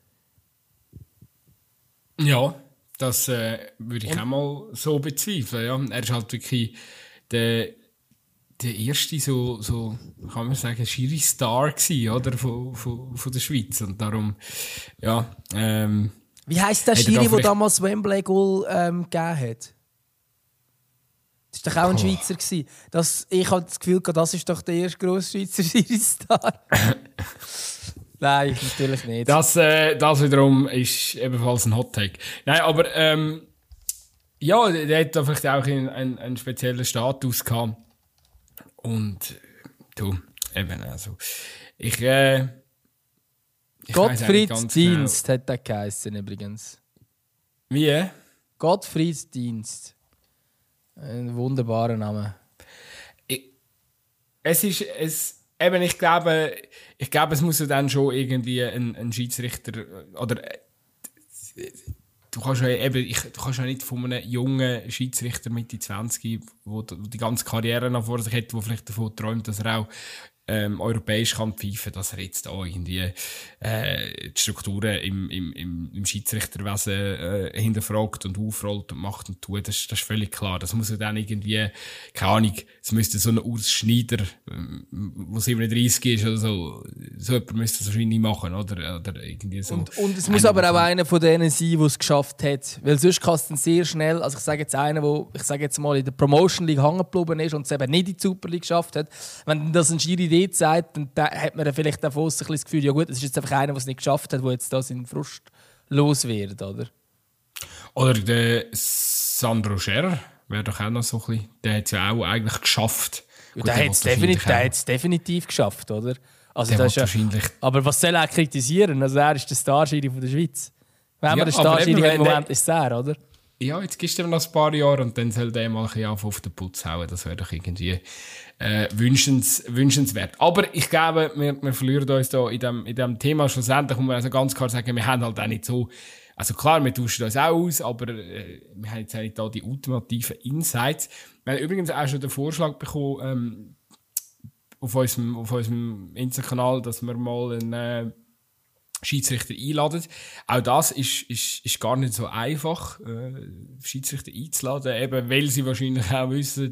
Ja, das äh, würde ich Und? auch mal so bezweifeln. Ja. Er ist halt wirklich der der erste so, so kann man sagen, schiri Star gewesen, oder, von, von, von der Schweiz. Und darum, ja, ähm, Wie heisst der Schiri, der damals Wembley Goal ähm, gegeben hat? Das war doch auch ein oh. Schweizer. Gewesen. Das, ich habe das Gefühl, das ist doch der erste grosse Schweizer Schiri-Star. Nein, natürlich nicht. Das, äh, das wiederum ist ebenfalls ein Hot Take. Nein, aber ähm, ja, der hat da vielleicht auch einen, einen, einen speziellen Status gehabt. Und du, eben, also, ich, äh, ich Gottfrieds Dienst genau. hat der geheißen übrigens. Wie? Gottfrieds Dienst. Ein wunderbarer Name. Ich, es ist, es, eben, ich glaube, ich glaube, es muss ja dann schon irgendwie ein, ein Schiedsrichter oder äh, du kannst ja eben, ich, du kannst ja nicht von einem jungen Schiedsrichter Mitte 20, der die ganze Karriere noch vor sich hat, der vielleicht davon träumt, dass er auch ähm, europäisch kann pfeifen, dass er jetzt auch irgendwie äh, die Strukturen im, im, im, im Schiedsrichterwesen äh, hinterfragt und aufrollt und macht und tut. Das, das ist völlig klar. Das muss ja dann irgendwie, keine Ahnung, es müsste so ein Urs Schneider, ähm, wo 37 ist oder so, so jemand müsste das wahrscheinlich machen, oder? oder irgendwie so. Und, und es muss aber auch einer von denen sein, der es geschafft hat. Weil sonst kann es dann sehr schnell, also ich sage jetzt einer, der, ich sage jetzt mal, in der Promotion League hängen geblieben ist und es eben nicht in die Super League geschafft hat, wenn das ein Schiri dort sagt, dann hat man dann vielleicht davon ein das Gefühl, ja gut, es ist jetzt einfach einer, der es nicht geschafft hat, der jetzt da seinen Frust los wird, oder? Oder der Sandro Scherer wäre doch auch noch so ein bisschen, der hat es ja auch eigentlich geschafft. Gut, der hat es definitiv, definitiv geschafft, oder? Also das ist wahrscheinlich. aber was soll er kritisieren? Also er ist der Starschiri von der Schweiz. Wenn ja, wir den Starschiri im Moment ist, ist er, oder? Ja, jetzt gibst du ihm noch ein paar Jahre und dann soll der mal ein auf den Putz hauen. Das wäre doch irgendwie äh, wünschens, wünschenswert. Aber ich glaube, wir, wir verlieren uns da in dem, in dem Thema. Schlussendlich muss man also ganz klar sagen, wir haben halt auch nicht so, also klar, wir tauschen uns auch aus, aber äh, wir haben jetzt nicht da die ultimativen Insights. Wir haben übrigens auch schon den Vorschlag bekommen, ähm, auf unserem, auf unserem Insta-Kanal, dass wir mal einen äh, Schiedsrichter einladen. Auch das ist, ist, ist gar nicht so einfach, äh, Schiedsrichter einzuladen, eben weil sie wahrscheinlich auch wissen,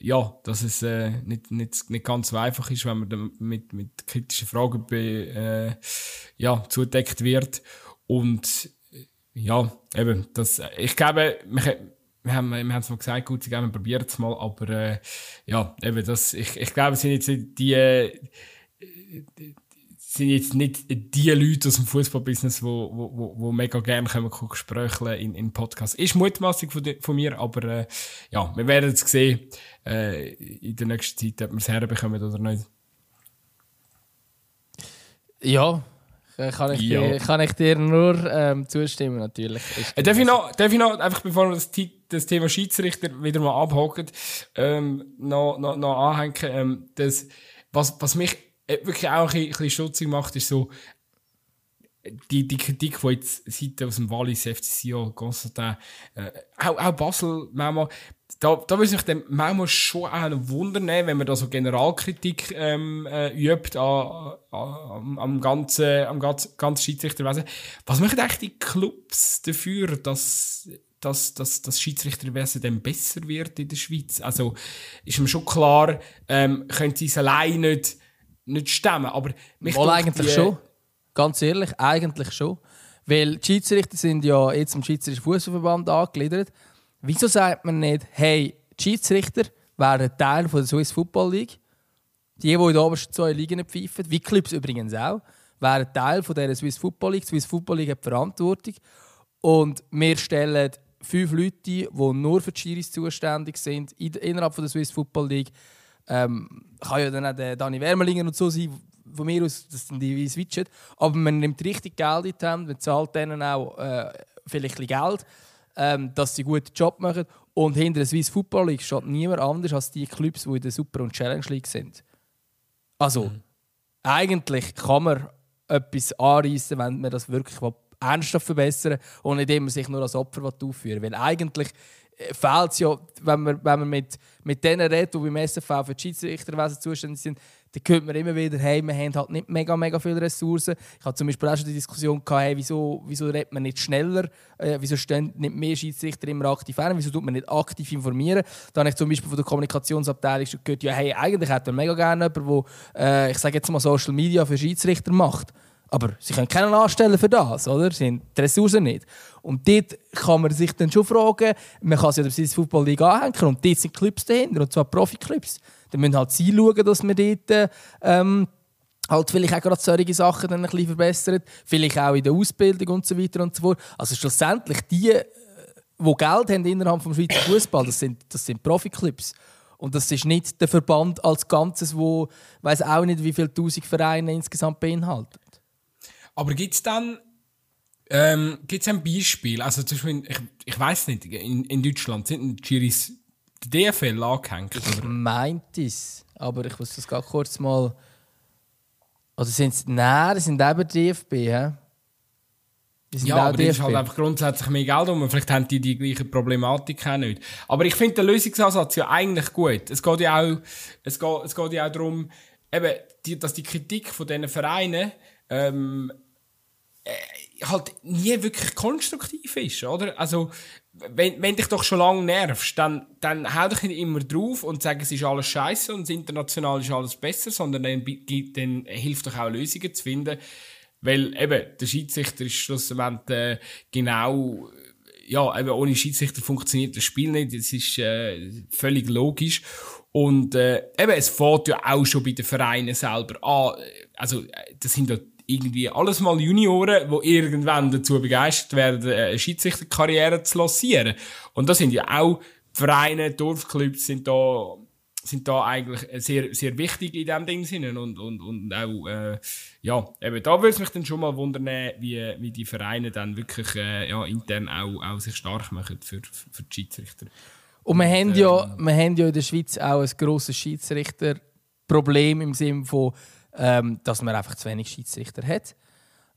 ja, dass es äh, nicht, nicht, nicht ganz so einfach ist, wenn man mit, mit kritischen Fragen be, äh, ja, zudeckt wird. Und ja, eben, das, ich glaube, wir, wir haben wir haben es mal gesagt, gut, haben probiert es mal, aber äh, ja, eben das, ich, ich glaube, es sind jetzt die, äh, die sind jetzt nicht die Leute aus dem Fußballbusiness, wo, wo, wo, wo mega gerne können Gespräche in, in Podcasts. Ist mutmaßlich von, von mir, aber äh, ja, wir werden es sehen äh, in der nächsten Zeit, ob wir es herbekommen oder nicht. Ja, kann ich, ja. Dir, kann ich dir nur ähm, zustimmen, natürlich. Äh, darf, ich noch, darf ich noch, einfach bevor wir das, das Thema Schiedsrichter wieder mal abhaken, ähm, noch, noch, noch anhängen, ähm, das, was, was mich äh, wirklich auch ein bisschen stutzig macht, ist so, die, die Kritik, die jetzt Seite aus dem Wallis, FCC, Constantin, äh, auch, auch Basel manchmal, da, da würde sich dann manchmal schon auch ein Wunder nehmen, wenn man da so Generalkritik ähm, äh, übt an, an, am ganzen, am ganzen, ganzen Schiedsrichterwesen. Was machen eigentlich die Clubs dafür, dass dass, dass das Schiedsrichterwesen dann besser wird in der Schweiz? Also ist mir schon klar, ähm, können sie es allein nicht nicht stemmen. Aber mich Mal eigentlich die, schon. Ganz ehrlich, eigentlich schon. Weil die Schiedsrichter sind ja jetzt im Schweizerischen Fußballverband angegliedert. Wieso sagt man nicht, hey, die Schiedsrichter wären Teil von der Swiss Football League? Die, die in den obersten zwei Ligen pfeifen, wie Clubs übrigens auch, wären Teil von der Swiss Football League. Die Swiss Football League hat Verantwortung. Und wir stellen fünf Leute, die nur für die Schiris zuständig sind, innerhalb von der Swiss Football League. Ähm, kann ja dann auch der Dani Wermelinger und so sein, von mir aus, das sind die switchen. Aber man nimmt richtig Geld in die Hand, man zahlt denen auch äh, vielleicht ein Geld, ähm, dass sie einen guten Job machen. Und hinter der Swiss Football League steht niemand anders als die Clubs, die in der Super- und Challenge League sind. Also, mhm. eigentlich kann man etwas anreißen, wenn man das wirklich ernsthaft verbessern will und nicht immer sich nur als Opfer aufführen Weil eigentlich fehlt es ja, wenn man, wenn man mit, mit denen redet, die beim SFV für die Schiedsrichterwesen zuständig sind, dann hört man immer wieder, hey, wir haben halt nicht mega, mega viele Ressourcen. Ich hatte zum Beispiel auch schon die Diskussion, gehabt, hey, wieso, wieso redet man nicht schneller, äh, wieso stehen nicht mehr Schiedsrichter immer aktiv her, wieso tut man nicht aktiv informieren. Da habe ich zum Beispiel von der Kommunikationsabteilung schon gehört, ja, hey, eigentlich hätte man mega gerne jemanden, der, äh, ich sage jetzt mal, Social Media für Schiedsrichter macht. Aber sie können keinen anstellen für das, oder? Sie haben die Ressourcen nicht. Und dort kann man sich dann schon fragen, man kann sich ja der Football League anhängen und dort sind Clubs dahinter, und zwar Profi-Clubs. Dann müssen halt sie schauen, dass man dort ähm, halt vielleicht auch gerade solche Sachen dann ein bisschen verbessert, vielleicht auch in der Ausbildung und so weiter und so fort. Also schlussendlich die, die äh, Geld haben innerhalb des Schweizer Fußball, das sind, das sind Profi-Clubs. Und das ist nicht der Verband als Ganzes, wo weiß auch nicht, wie viele tausend Vereine insgesamt beinhaltet. Aber gibt es dann ähm, gibt's ein Beispiel? Also zum Beispiel, ich, ich weiß nicht, in, in Deutschland sind die Giris der DFL angehängt? Ich meinte es, aber ich muss das gerade kurz mal... Oder sind es... Nein, das sind eben DFB, hä? Ja, aber DFB. ist halt einfach grundsätzlich mehr Geld um. Vielleicht haben die die gleiche Problematik auch nicht. Aber ich finde den Lösungsansatz ja eigentlich gut. Es geht ja auch, es geht, es geht ja auch darum, eben, die, dass die Kritik von diesen Vereinen ähm, äh, halt nie wirklich konstruktiv ist, oder? Also, wenn, wenn dich doch schon lange nervst, dann, dann hau dich nicht immer drauf und sag, es ist alles scheiße und international ist alles besser, sondern dann, dann hilft doch auch Lösungen zu finden. Weil eben, der Schiedsrichter ist schlussendlich äh, genau, ja, eben ohne Schiedsrichter funktioniert das Spiel nicht, das ist äh, völlig logisch. Und äh, eben, es fährt ja auch schon bei den Vereinen selber an. Also, äh, das sind ja irgendwie alles mal Junioren, die irgendwann dazu begeistert werden, eine Schiedsrichterkarriere zu lancieren. Und da sind ja auch Vereine, Dorfclubs sind da sind da eigentlich sehr, sehr wichtig in dem Ding Sinne und, und, und auch, äh, ja, eben da würde es mich dann schon mal wundern, wie, wie die Vereine dann wirklich äh, ja, intern auch, auch sich stark machen für, für die Schiedsrichter. Und wir, haben ja, ähm, wir haben ja in der Schweiz auch ein grosses Schiedsrichterproblem im Sinne von, ähm, dass man einfach zu wenig Schiedsrichter hat.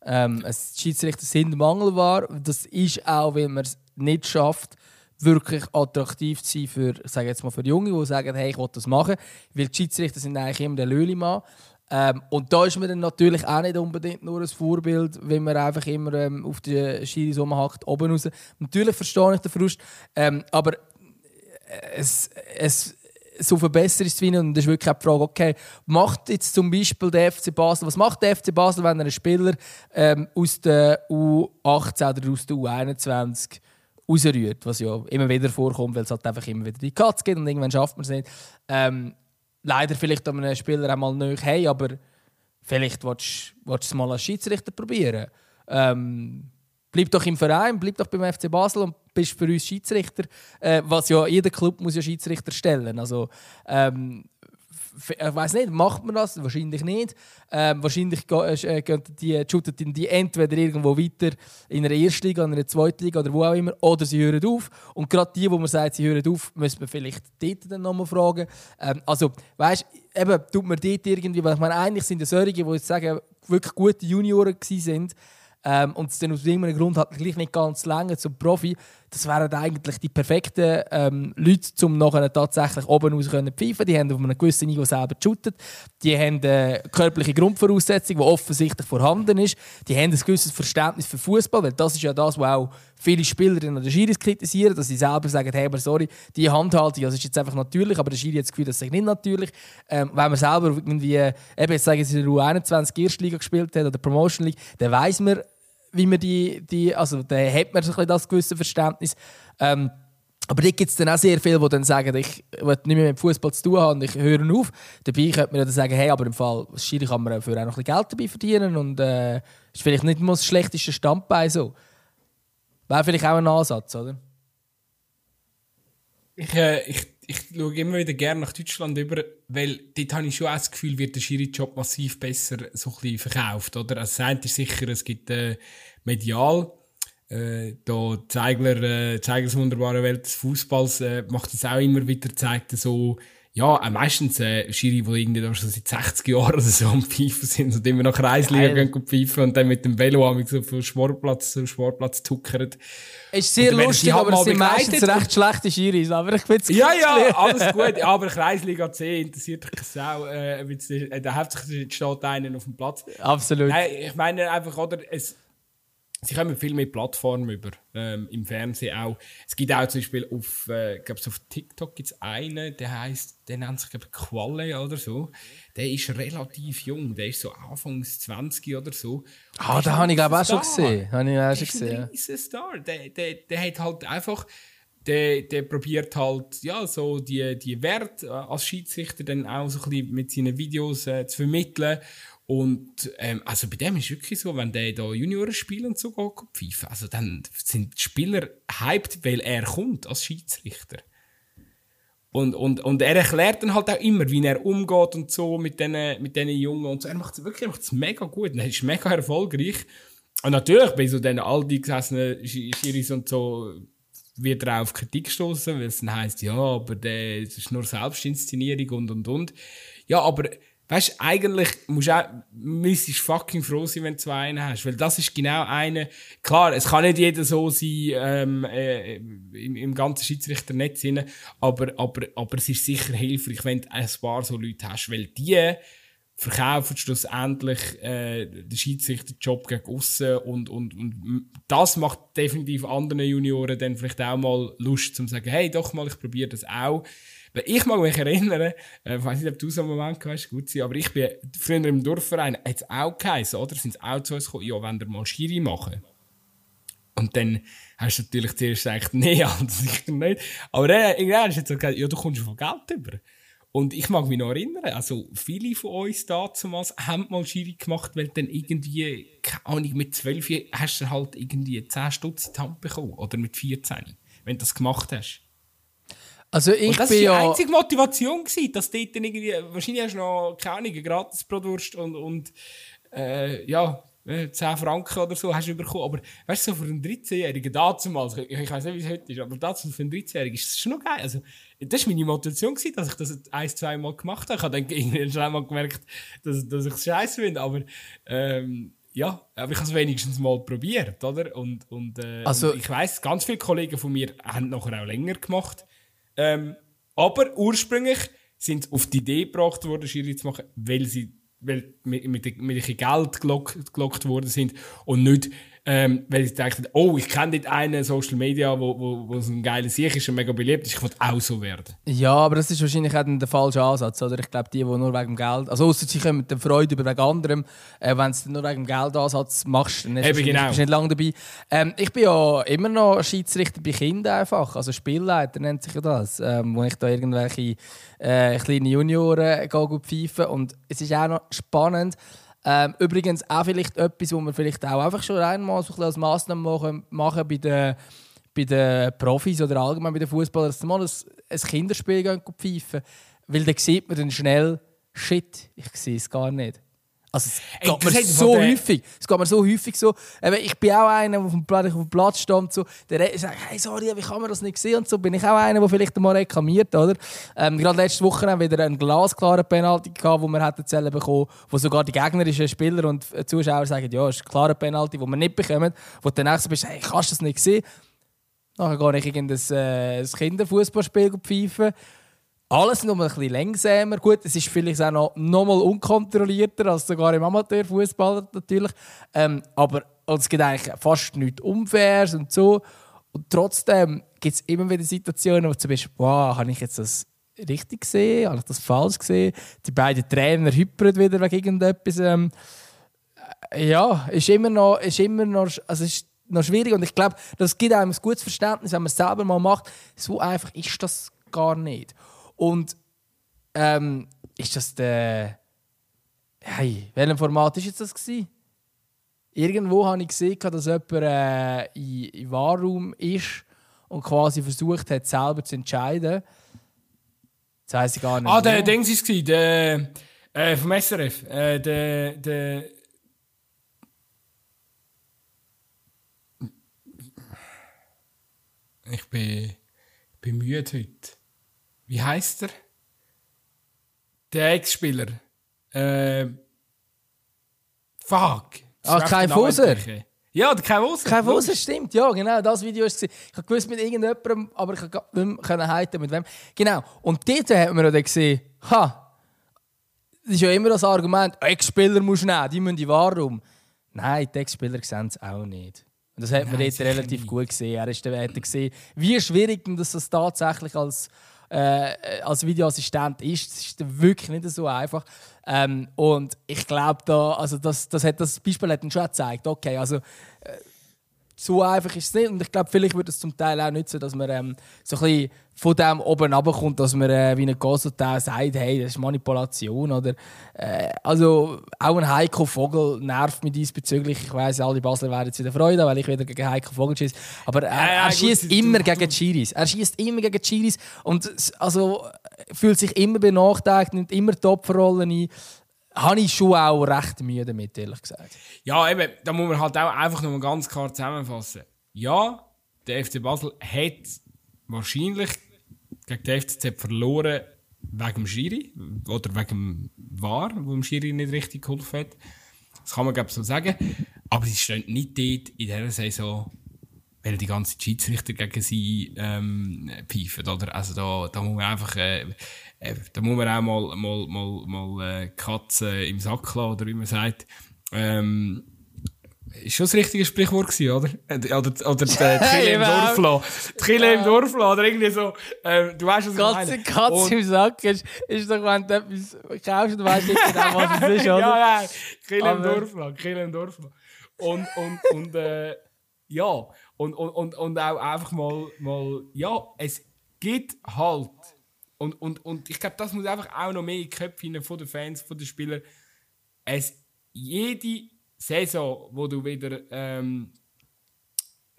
Ähm, Schiedsrichter sind mangelbar. Das ist auch, weil man es nicht schafft, wirklich attraktiv zu sein für, sage jetzt mal für Junge, die sagen, hey, ich will das machen. Weil die Schiedsrichter sind eigentlich immer der Löhlimann. Ähm, und da ist man dann natürlich auch nicht unbedingt nur ein Vorbild, wenn man einfach immer ähm, auf die Schiris rumhackt, oben raus. Natürlich verstehe ich den Frust, ähm, aber es, es so verbessern ist und das ist wirklich auch die Frage, okay, macht jetzt zum Beispiel der FC Basel, was macht der FC Basel, wenn er einen Spieler ähm, aus der U18 oder aus der U21 rausrührt, was ja immer wieder vorkommt, weil es halt einfach immer wieder die Katze gibt und irgendwann schafft man es nicht. Ähm, leider vielleicht an einem Spieler einmal nicht hey, aber vielleicht willst du es mal als Schiedsrichter probieren. Ähm, bleib doch im Verein, bleib doch beim FC Basel und bist für uns Schiedsrichter. Äh, was ja jeder Club muss ja Schiedsrichter stellen. Also ähm, ich weiß nicht, macht man das? Wahrscheinlich nicht. Ähm, wahrscheinlich äh, gehen die, shooten die entweder irgendwo weiter in einer Erstliga, in einer Zweitliga oder wo auch immer, oder sie hören auf. Und gerade die, wo man sagt, sie hören auf, müssen wir vielleicht dort dann nochmal fragen. Ähm, also, weißt eben, tut man dort irgendwie, weil ich meine, eigentlich sind es solche, die jetzt sagen, wirklich gute Junioren waren, ähm, und es dann aus irgendeinem Grund hat gleich nicht ganz lange zum Profi, das wären eigentlich die perfekten ähm, Leute, um nachher tatsächlich oben raus zu pfeifen. Die haben auf einem gewissen Niveau selber geshootet. Die haben eine körperliche Grundvoraussetzung, die offensichtlich vorhanden ist. Die haben ein gewisses Verständnis für Fußball, weil das ist ja das, was auch viele Spielerinnen an der Schiris kritisieren, dass sie selber sagen, hey, aber sorry, die Handhaltung, das ist jetzt einfach natürlich, aber der Schiri hat das Gefühl, das ist nicht natürlich. Ähm, wenn man selber irgendwie, eben jetzt sagen sie in der U21 Erstliga gespielt hat oder Promotion League, dann weiß man, wie man die, die also da hat man ein das gewisse Verständnis. Ähm, aber da gibt es dann auch sehr viele, die dann sagen, ich will nicht mehr mit Fußball zu tun haben und ich höre auf. Dabei könnte man dann sagen, hey, aber im Fall Schiri kann man dafür auch noch ein bisschen Geld dabei verdienen und äh, ist vielleicht nicht mal das schlechteste Standbein so. Wäre vielleicht auch ein Ansatz, oder? Ich, äh, ich ich schaue immer wieder gerne nach Deutschland über, weil dort habe ich schon auch das Gefühl, wird der Schiri-Job massiv besser so ein verkauft. Oder? Also, das ist sicher, es gibt äh, medial. Äh, da Zeigler, äh, Zeigler wunderbare Welt des Fußballs äh, macht es auch immer wieder, zeigt so ja, äh, meistens äh, Schiri, die irgendwie schon seit 60 Jahren oder so am Pfeifen sind und immer nach Kreisliga gehen pfeifen und dann mit dem Velo am so vom Sportplatz zu Sportplatz tuckern. Ist sehr lustig, aber es sind meistens recht schlechte Schiris, aber ich finde Ja, ja, alles gut, aber Kreisliga C interessiert dich Sau, äh, äh, da hauptsächlich steht einer auf dem Platz. Absolut. Nein, ich meine einfach, oder, es, Sie kommen viel mehr Plattformen über, ähm, im Fernsehen auch. Es gibt auch zum Beispiel auf, äh, glaub's auf TikTok gibt's einen, der heißt, der nennt sich glaub, Qualle oder so. Der ist relativ jung, der ist so Anfangs 20 oder so. Ah, da habe ich glaube auch schon gesehen. Habe ich auch schon gesehen. Ist ein Star. Der, der, der hat halt einfach, der, der probiert halt, ja, so die, die Werte als Schiedsrichter dann auch so ein bisschen mit seinen Videos äh, zu vermitteln. Und ähm, also bei dem ist es wirklich so, wenn der da Junioren spielt und so geht, pfeifen, also dann sind die Spieler hyped, weil er kommt als Schiedsrichter. Und, und, und er erklärt dann halt auch immer, wie er umgeht und so mit diesen mit Jungen und so. Er macht es wirklich macht's mega gut. Er ist mega erfolgreich. Und natürlich bei so den alten gesessenen Schiris und so wird er auf Kritik gestoßen, weil es dann heisst, ja, aber der, das ist nur Selbstinszenierung und und und. Ja, aber weißt du, eigentlich musst du auch, müsstest fucking froh sein, wenn du zwei einen hast. Weil das ist genau eine, klar, es kann nicht jeder so sein, ähm, äh, im, im ganzen Schiedsrichternetz hinein, aber, aber, aber es ist sicher hilfreich, wenn du ein paar so Leute hast, weil die verkaufen schlussendlich äh, den Schiedsrichterjob gegen aussen und, und, und das macht definitiv anderen Junioren dann vielleicht auch mal Lust, zu sagen, hey, doch mal, ich probiere das auch. Ich mag mich erinnern, äh, ich weiß nicht, ob du so einen Moment hast, gut sein, aber ich bin früher im Dorfverein, hat es auch geheißen, oder? Sind es auch zu uns gekommen, ja, wenn wir mal Schiri machen. Und dann hast du natürlich zuerst gesagt, nee, also sicher nicht. Aber dann, irgendwann hast du jetzt gesagt, ja, du kommst von Geld über. Und ich mag mich noch erinnern, also viele von uns damals haben mal Schiri gemacht, weil dann irgendwie, keine Ahnung, mit 12 hast du halt irgendwie 10 Stutz in die Hand bekommen. Oder mit 14, wenn du das gemacht hast. Also ich und das war die einzige Motivation, gewesen, dass dort irgendwie, wahrscheinlich hast du noch, keine Ahnung, eine gratis Brotwurst und, und äh, ja, äh, 10 Franken oder so hast du bekommen. Aber weißt du, so für einen 13-Jährigen, damals, ich, ich weiß nicht, wie es heute ist, aber damals für einen 13-Jährigen ist das schon noch geil. Also, das war meine Motivation, gewesen, dass ich das ein, zwei Mal gemacht habe. Ich habe dann irgendwann schnell mal gemerkt, dass, dass ich es scheiße finde, aber ähm, ja, aber ich habe es wenigstens mal probiert, oder? Und, und, äh, Also- und ich weiß, ganz viele Kollegen von mir haben nachher auch länger gemacht. Ähm, aber ursprünglich sind sie auf die Idee gebracht worden, Schiri zu machen, weil sie weil mit, mit, mit Geld gelockt, gelockt worden sind und nicht, ähm, weil sie dachten, oh, ich kenne dort einen Social Media, wo, wo, wo so ein geiler Sieg ist und mega beliebt ist, ich will auch so werden. Ja, aber das ist wahrscheinlich auch der falsche Ansatz. Oder? Ich glaube, die, die nur wegen dem Geld. Also, außer sie kommen mit der Freude über wegen anderem. Äh, Wenn du nur wegen dem Geldansatz machst, dann ist Eben, genau. bist du nicht lange dabei. Ähm, ich bin ja immer noch Schiedsrichter bei Kindern einfach. Also, Spielleiter nennt sich ja das. Ähm, wo ich da irgendwelche äh, kleine Junioren gehe gut pfeifen. Und es ist auch noch spannend. Ähm, übrigens auch vielleicht etwas, wo wir vielleicht auch einfach schon einmal so ein als Massnahme machen, machen bei den bei den Profis oder allgemein bei den Fußballern, dass mal ein, ein Kinderspiel gehen pfeifen. Weil dann sieht man dann schnell, shit, ich sehe es gar nicht. Also es Ey, geht mir so häufig. Es geht mir so häufig so. Ich bin auch einer, der auf dem Platz, auf dem Platz steht, so, der sagt, hey, sorry, wie kann man das nicht sehen? Und so bin ich auch einer, der vielleicht mal reklamiert, oder? Ähm, gerade letzte Woche haben wir wieder einen glasklaren Penalty gehabt, wo wir hätten zählen bekommen, wo sogar die gegnerischen Spieler und Zuschauer sagen, ja, es ist ein klarer Penalty, den wir nicht bekommen. Wo du dann auch so bist, hey, kannst du das nicht sehen? Nachher gehe ich irgendein äh, Kinderfußballspiel pfeifen. Alles noch mal ein bisschen langsamer. Gut, es ist vielleicht auch noch, noch mal unkontrollierter als sogar im Amateurfußball natürlich. Ähm, aber es gibt eigentlich fast nichts Unfaires und so. Und trotzdem gibt es immer wieder Situationen, wo du bist, wow, habe ich jetzt das richtig gesehen? Habe ich das falsch gesehen? Die beiden Trainer hypern wieder wegen irgendetwas. Ähm, ja, ist immer noch, ist immer noch, also ist noch schwierig und ich glaube, das gibt einem ein gutes Verständnis, wenn man es selber mal macht. So einfach ist das gar nicht. Und ähm, ist das der, hey, welchem Format ist jetzt das gewesen? Irgendwo habe ich gesehen, dass jemand äh, in, im Wahrraum ist und quasi versucht hat, selber zu entscheiden. Jetzt weiss ich gar nicht. Ah, der. Dings war es, der äh, vom SRF. Äh, der, der. Ich bin, ich bin müde heute. Wie heißt er? Der Ex-Spieler. Äh, fuck. Ah, Kai Foser? entdecken. Ja, der Kai. Kein logisch. Fuß, stimmt, ja, genau, das Video ist es. Ich habe gewusst mit irgendjemandem, aber ich konnte nicht halten, mit wem. Genau, und dort hat man dann gesehen, ha, das ist ja immer das Argument, Ex-Spieler musst du nehmen, die müssen den Warum. Nein, die Ex-Spieler sehen es auch nicht. Und das hat man Nein, jetzt sicher relativ nicht. gut gesehen. Er ist dann- hat dann gesehen, wie schwierig das tatsächlich als, äh, als Videoassistent ist. Das ist wirklich nicht so einfach. Ähm, und ich glaube, da, also das, das, das Beispiel hat dann schon gezeigt, okay, also so einfach ist es nicht. Und ich glaube, vielleicht wird es zum Teil auch so, dass man ähm, so ein bisschen von dem oben runterkommt, dass man äh, wie ein Gosoteil sagt, hey, das ist Manipulation. Oder, äh, also auch ein Heiko Vogel nervt mich diesbezüglich. Ich weiss, alle Basler werden jetzt wieder Freude, weil ich wieder gegen Heiko Vogel schieße. Aber er, Ja, ja, er schießt immer du- gegen Chiris. Er schießt immer gegen Chiris und also, fühlt sich immer benachteiligt, nimmt immer die Opferrollen ein. Habe ich schon auch recht Mühe damit, ehrlich gesagt. Ja, eben, da muss man halt auch einfach mal ganz klar zusammenfassen. Ja, der FC Basel hat wahrscheinlich gegen den FCZ verloren wegen dem Schiri oder wegen dem VAR, wo dem Schiri nicht richtig geholfen hat. Das kann man glaube ich so sagen. Aber sie stehen nicht dort in dieser Saison, weil die ganzen Schiedsrichter gegen sie ähm, pfeifen. Also da, da muss man einfach, äh, da muss man auch mal, mal, mal, mal äh, Katzen im Sack lassen, oder wie man sagt. Ähm, ist schon das richtige Sprichwort gewesen, oder? Äh, Oder, oder die, Kille im. Dorf lassen. Die Kille im Dorf lassen, oder irgendwie so. Ähm, du weißt, was ich Katze, meine. Katze Und- im Sack ist, ist doch, wenn du etwas kaufst, du weißt nicht genau, was es ist, oder? ja, ja, Kill im Dorf lassen, Kill im Dorf lassen. Und, und, und, äh, ja, und, und, und, und auch einfach mal, mal, ja, es gibt halt. Und, und, und ich glaube, das muss einfach auch noch mehr in die Köpfe hinein von den Fans, von den Spielern. Es, jede Saison, wo du wieder, ähm,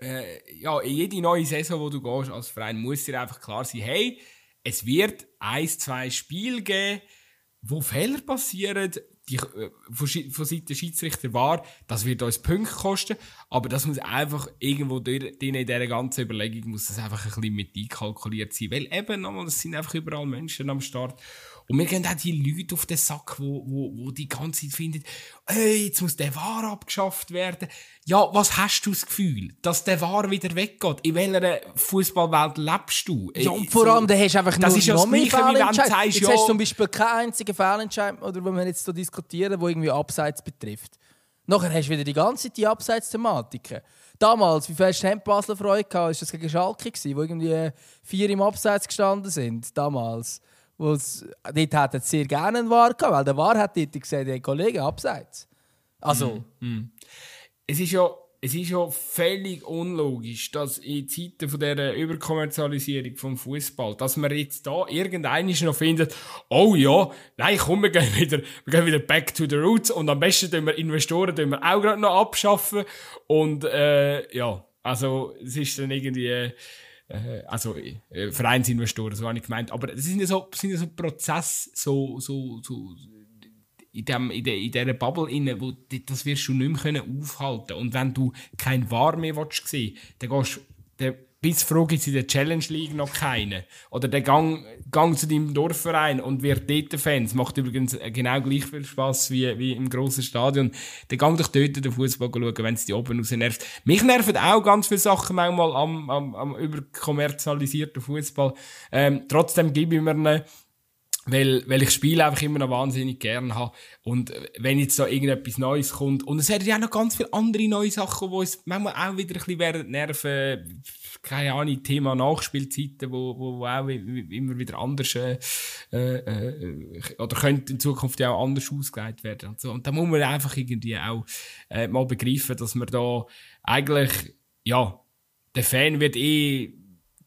äh, ja, jede neue Saison, wo du gehst als Verein, muss dir einfach klar sein, hey, es wird ein, zwei Spiele geben, wo Fehler passieren, die äh, von, Seiten der Schiedsrichter war, das wird uns Punkte kosten, aber das muss einfach irgendwo in dieser ganzen Überlegung muss das einfach ein bisschen mit einkalkuliert sein, weil eben nochmal, es sind einfach überall Menschen am Start und wir gehen auch die Leute auf den Sack, wo, wo, wo die ganze Zeit finden, ey, jetzt muss der War abgeschafft werden. Ja, was hast du das Gefühl, dass der War wieder weggeht? In welcher Fußballwelt lebst du? Ja, und vor allem, da hast du einfach das nur ist ja das Gleiche, wie wenn du sagst, Jetzt ja- hast du zum Beispiel keinen einzigen Fehlentscheid, oder wenn wir jetzt so diskutieren, wo irgendwie Abseits betrifft. Nachher hast du wieder die ganze Zeit die Abseits-Thematiken. Damals, wie fest haben Basler Freude gehabt, ist das gegen Schalke wo irgendwie vier im Abseits gestanden sind, damals. Wo's, dort hätten sie sehr gerne einen War gehabt, weil der War hat dort gesagt, hey Kollege, Abseits. Also, es ist ja, es ist ja völlig unlogisch, dass in Zeiten von dieser Überkommerzialisierung vom Fußball, dass man jetzt da irgendeinen noch findet, oh ja, nein, komm, wir gehen wieder, wir gehen wieder back to the roots und am besten tun wir Investoren tun wir auch gerade noch abschaffen und äh, ja, also es ist dann irgendwie äh, also äh, Vereinsinvestoren, so habe ich gemeint, aber das sind ja so, sind ja so Prozesse, so, so, so in, dem, in, der, in dieser Bubble inne, wo das wirst du nicht mehr können aufhalten. Und wenn du kein War mehr willst sehen, dann gehst du, bis froh gibt es in der Challenge League noch keinen. Oder der Gang, Gang zu deinem Dorfverein und wird dort Fans. Macht übrigens genau gleich viel Spass wie, wie im grossen Stadion. Dann gang doch dort den Fußball schauen, wenn es die oben raus nervt. Mich nerven auch ganz viele Sachen manchmal am, am, am überkommerzialisierten Fußball. Ähm, trotzdem gebe ich mir eine, weil, weil ich Spiele einfach immer noch wahnsinnig gern habe. Und äh, wenn jetzt da irgendetwas Neues kommt, und es hat ja auch noch ganz viele andere neue Sachen, die uns manchmal auch wieder ein bisschen nerven, keine Ahnung, Thema Nachspielzeiten, wo, wo, wo auch immer wieder anders, äh, äh, oder könnte in Zukunft ja auch anders ausgelegt werden. Und, so. und da muss man einfach irgendwie auch äh, mal begreifen, dass man da eigentlich, ja, der Fan wird eh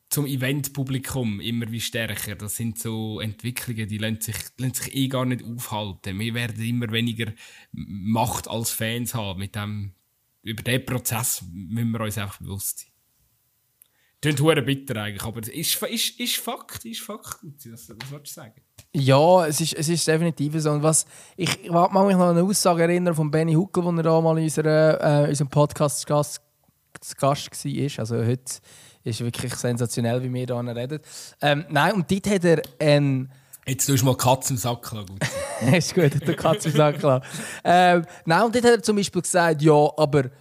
zum Eventpublikum immer wie stärker. Das sind so Entwicklungen, die lassen sich, lassen sich eh gar nicht aufhalten. Wir werden immer weniger Macht als Fans haben. Mit dem, über diesen Prozess müssen wir uns einfach bewusst sein. Klingt hure bitter eigentlich, aber es ist, ist, ist Fakt, ist Fakt. Was, was wolltest du sagen? Ja, es ist, es ist definitiv so. Und was, ich ich mag mich noch an eine Aussage erinnern von Benny Huckel, wo er da mal in unserer, äh, unserem Podcast Gast, Gast war. Also heute ist wirklich sensationell, wie wir da reden. Ähm, nein, und dort hat er ein... Jetzt tust du mal Katz im Sack lassen, gut. ist gut, der Katz im Sack ähm, Nein, und dort hat er zum Beispiel gesagt, ja, aber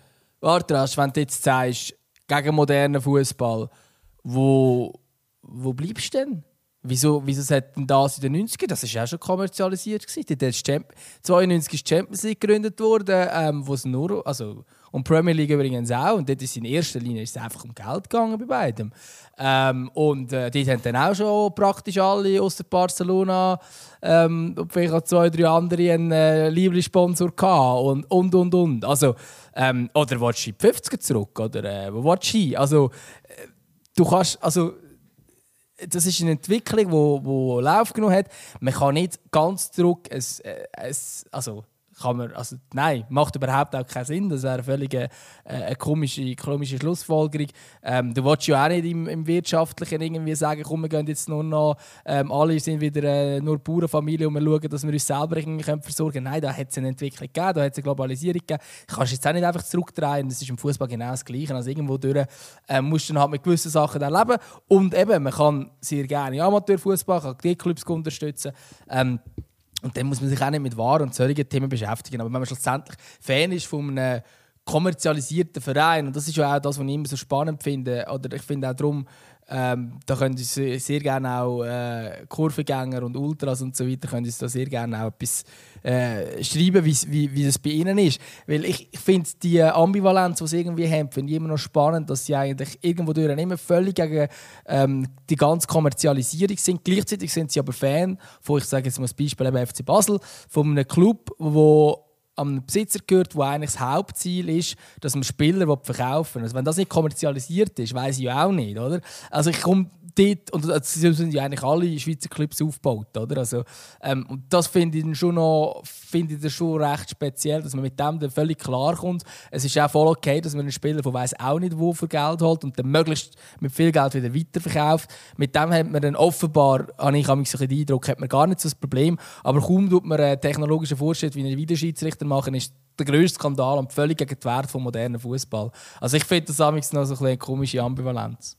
warte, wenn du jetzt sagst, gegen modernen Fußball, wo, wo bleibst du denn? Wieso, wieso hat denn das in den 90ern? Das war ja auch schon kommerzialisiert. Gewesen. Dort ist Champ 92 ist Champions League gegründet worden, ähm, wo es nur, also, und die Premier League übrigens auch. Und dort ist in erster Linie ist es einfach um Geld gegangen bei beidem. Ähm, und äh, dort haben dann auch schon praktisch alle aus der Barcelona ähm, und vielleicht auch zwei, drei andere einen äh, Liebling-Sponsor gehabt und, und, und, und. Also, ähm, oder willst du in die 50er zurück? Oder äh, wo willst du hin? Also, äh, du kannst, also, das ist eine Entwicklung, die wo Lauf genommen hat. Man kann nicht ganz zurück. Es, äh, es, also, kann man, also, nein, macht überhaupt auch keinen Sinn. Das wäre eine völlig äh, eine komische, komische Schlussfolgerung. Ähm, du willst ja auch nicht im, im Wirtschaftlichen irgendwie sagen, komm, wir gehen jetzt nur noch, ähm, alle sind wieder äh, nur Bauernfamilie und wir schauen, dass wir uns selber irgendwie können versorgen können. Nein, da hat es eine Entwicklung gegeben, da hat es eine Globalisierung gegeben. Du kannst jetzt auch nicht einfach zurückdrehen. Das ist im Fußball genau das Gleiche. Also irgendwo durch äh, musst du dann halt mit gewissen Sachen dann leben. Und eben, man kann sehr gerne Amateurfußball, kann die Clubs unterstützen. Ähm, und dann muss man sich auch nicht mit Waren und solchen Themen beschäftigen. Aber wenn man schlussendlich Fan ist von einem kommerzialisierten Verein, und das ist ja auch das, was ich immer so spannend finde, oder ich finde auch darum, ähm, da können uns sehr gerne auch äh, Kurvengänger und Ultras und so weiter können uns da sehr gerne auch etwas äh, schreiben, wie, wie das bei ihnen ist. Weil ich, ich finde die Ambivalenz, die sie irgendwie haben, finde ich immer noch spannend, dass sie eigentlich irgendwo durch immer völlig gegen ähm, die ganze Kommerzialisierung sind. Gleichzeitig sind sie aber Fan von, ich sage jetzt mal das Beispiel FC Basel, von einem Club, wo am Besitzer gehört, wo eigentlich das Hauptziel ist, dass man Spieler verkaufen will. Also wenn das nicht kommerzialisiert ist, weiß ich ja auch nicht, oder? Also ich komme dort, und das sind ja eigentlich alle Schweizer Clubs aufgebaut, oder? Also, ähm, und das finde ich dann schon noch, finde ich dann schon recht speziell, dass man mit dem dann völlig klar kommt. Es ist auch voll okay, dass man einen Spieler von weiß auch nicht wo für Geld holt und dann möglichst mit viel Geld wieder weiterverkauft. Mit dem hat man dann offenbar, habe ich so ein bisschen den Eindruck, hat man gar nicht so das Problem. Aber kaum tut man einen technologischen Fortschritt wie ein Videoschiedsrichter machen, ist der grösste Skandal und völlig gegen den Wert des modernen Fußball. Also ich finde das noch so ein eine komische Ambivalenz.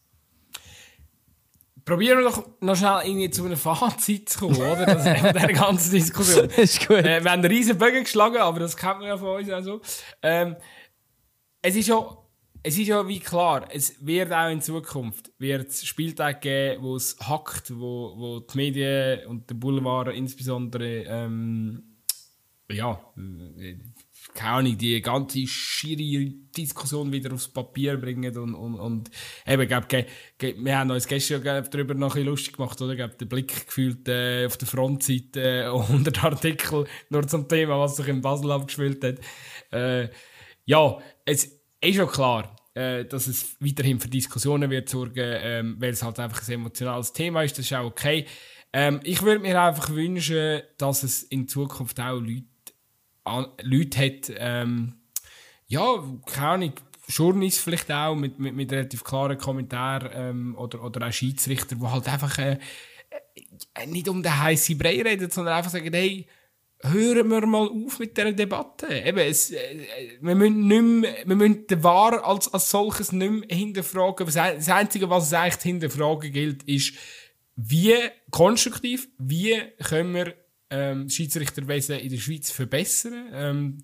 Probieren wir doch noch schnell irgendwie zu einem Fazit zu kommen, oder? Das ist der ganzen Diskussion. ist gut. Äh, wir haben einen riesen Bögen geschlagen, aber das kennt man ja von uns auch so. Ähm, es ist ja, es ist ja wie klar, es wird auch in Zukunft wird Spieltage geben, wo es hackt, wo, wo die Medien und der Boulevard insbesondere ähm, ja, keine Ahnung, die ganze schiere Diskussion wieder aufs Papier bringen und, und, und eben, glaub, ge, ge, wir haben uns gestern darüber noch ein lustig gemacht, oder? Glaub, der Blick gefühlt äh, auf der Frontseite äh, 100 Artikel nur zum Thema, was sich in Basel abgespielt hat. Äh, ja, es ist schon klar, äh, dass es weiterhin für Diskussionen wird sorgen, ähm, weil es halt einfach ein emotionales Thema ist, das ist auch okay. Ähm, ich würde mir einfach wünschen, dass es in Zukunft auch Leute Leute hat, ähm, ja, keine Ahnung, Journeys vielleicht auch mit, mit, relativ klaren Kommentaren ähm, oder, oder auch Schiedsrichter, die halt einfach äh, äh, nicht um den heißen Brei reden, sondern einfach sagen, hey, hören wir mal auf mit dieser Debatte. Eben, äh, wir, müssen nicht wir müssen den Wahr als, als solches nicht mehr hinterfragen. Das Einzige, was es eigentlich hinterfragen gilt, ist, wie konstruktiv, wie können wir ähm, Schiedsrichterwesen in der Schweiz verbessern. Ähm,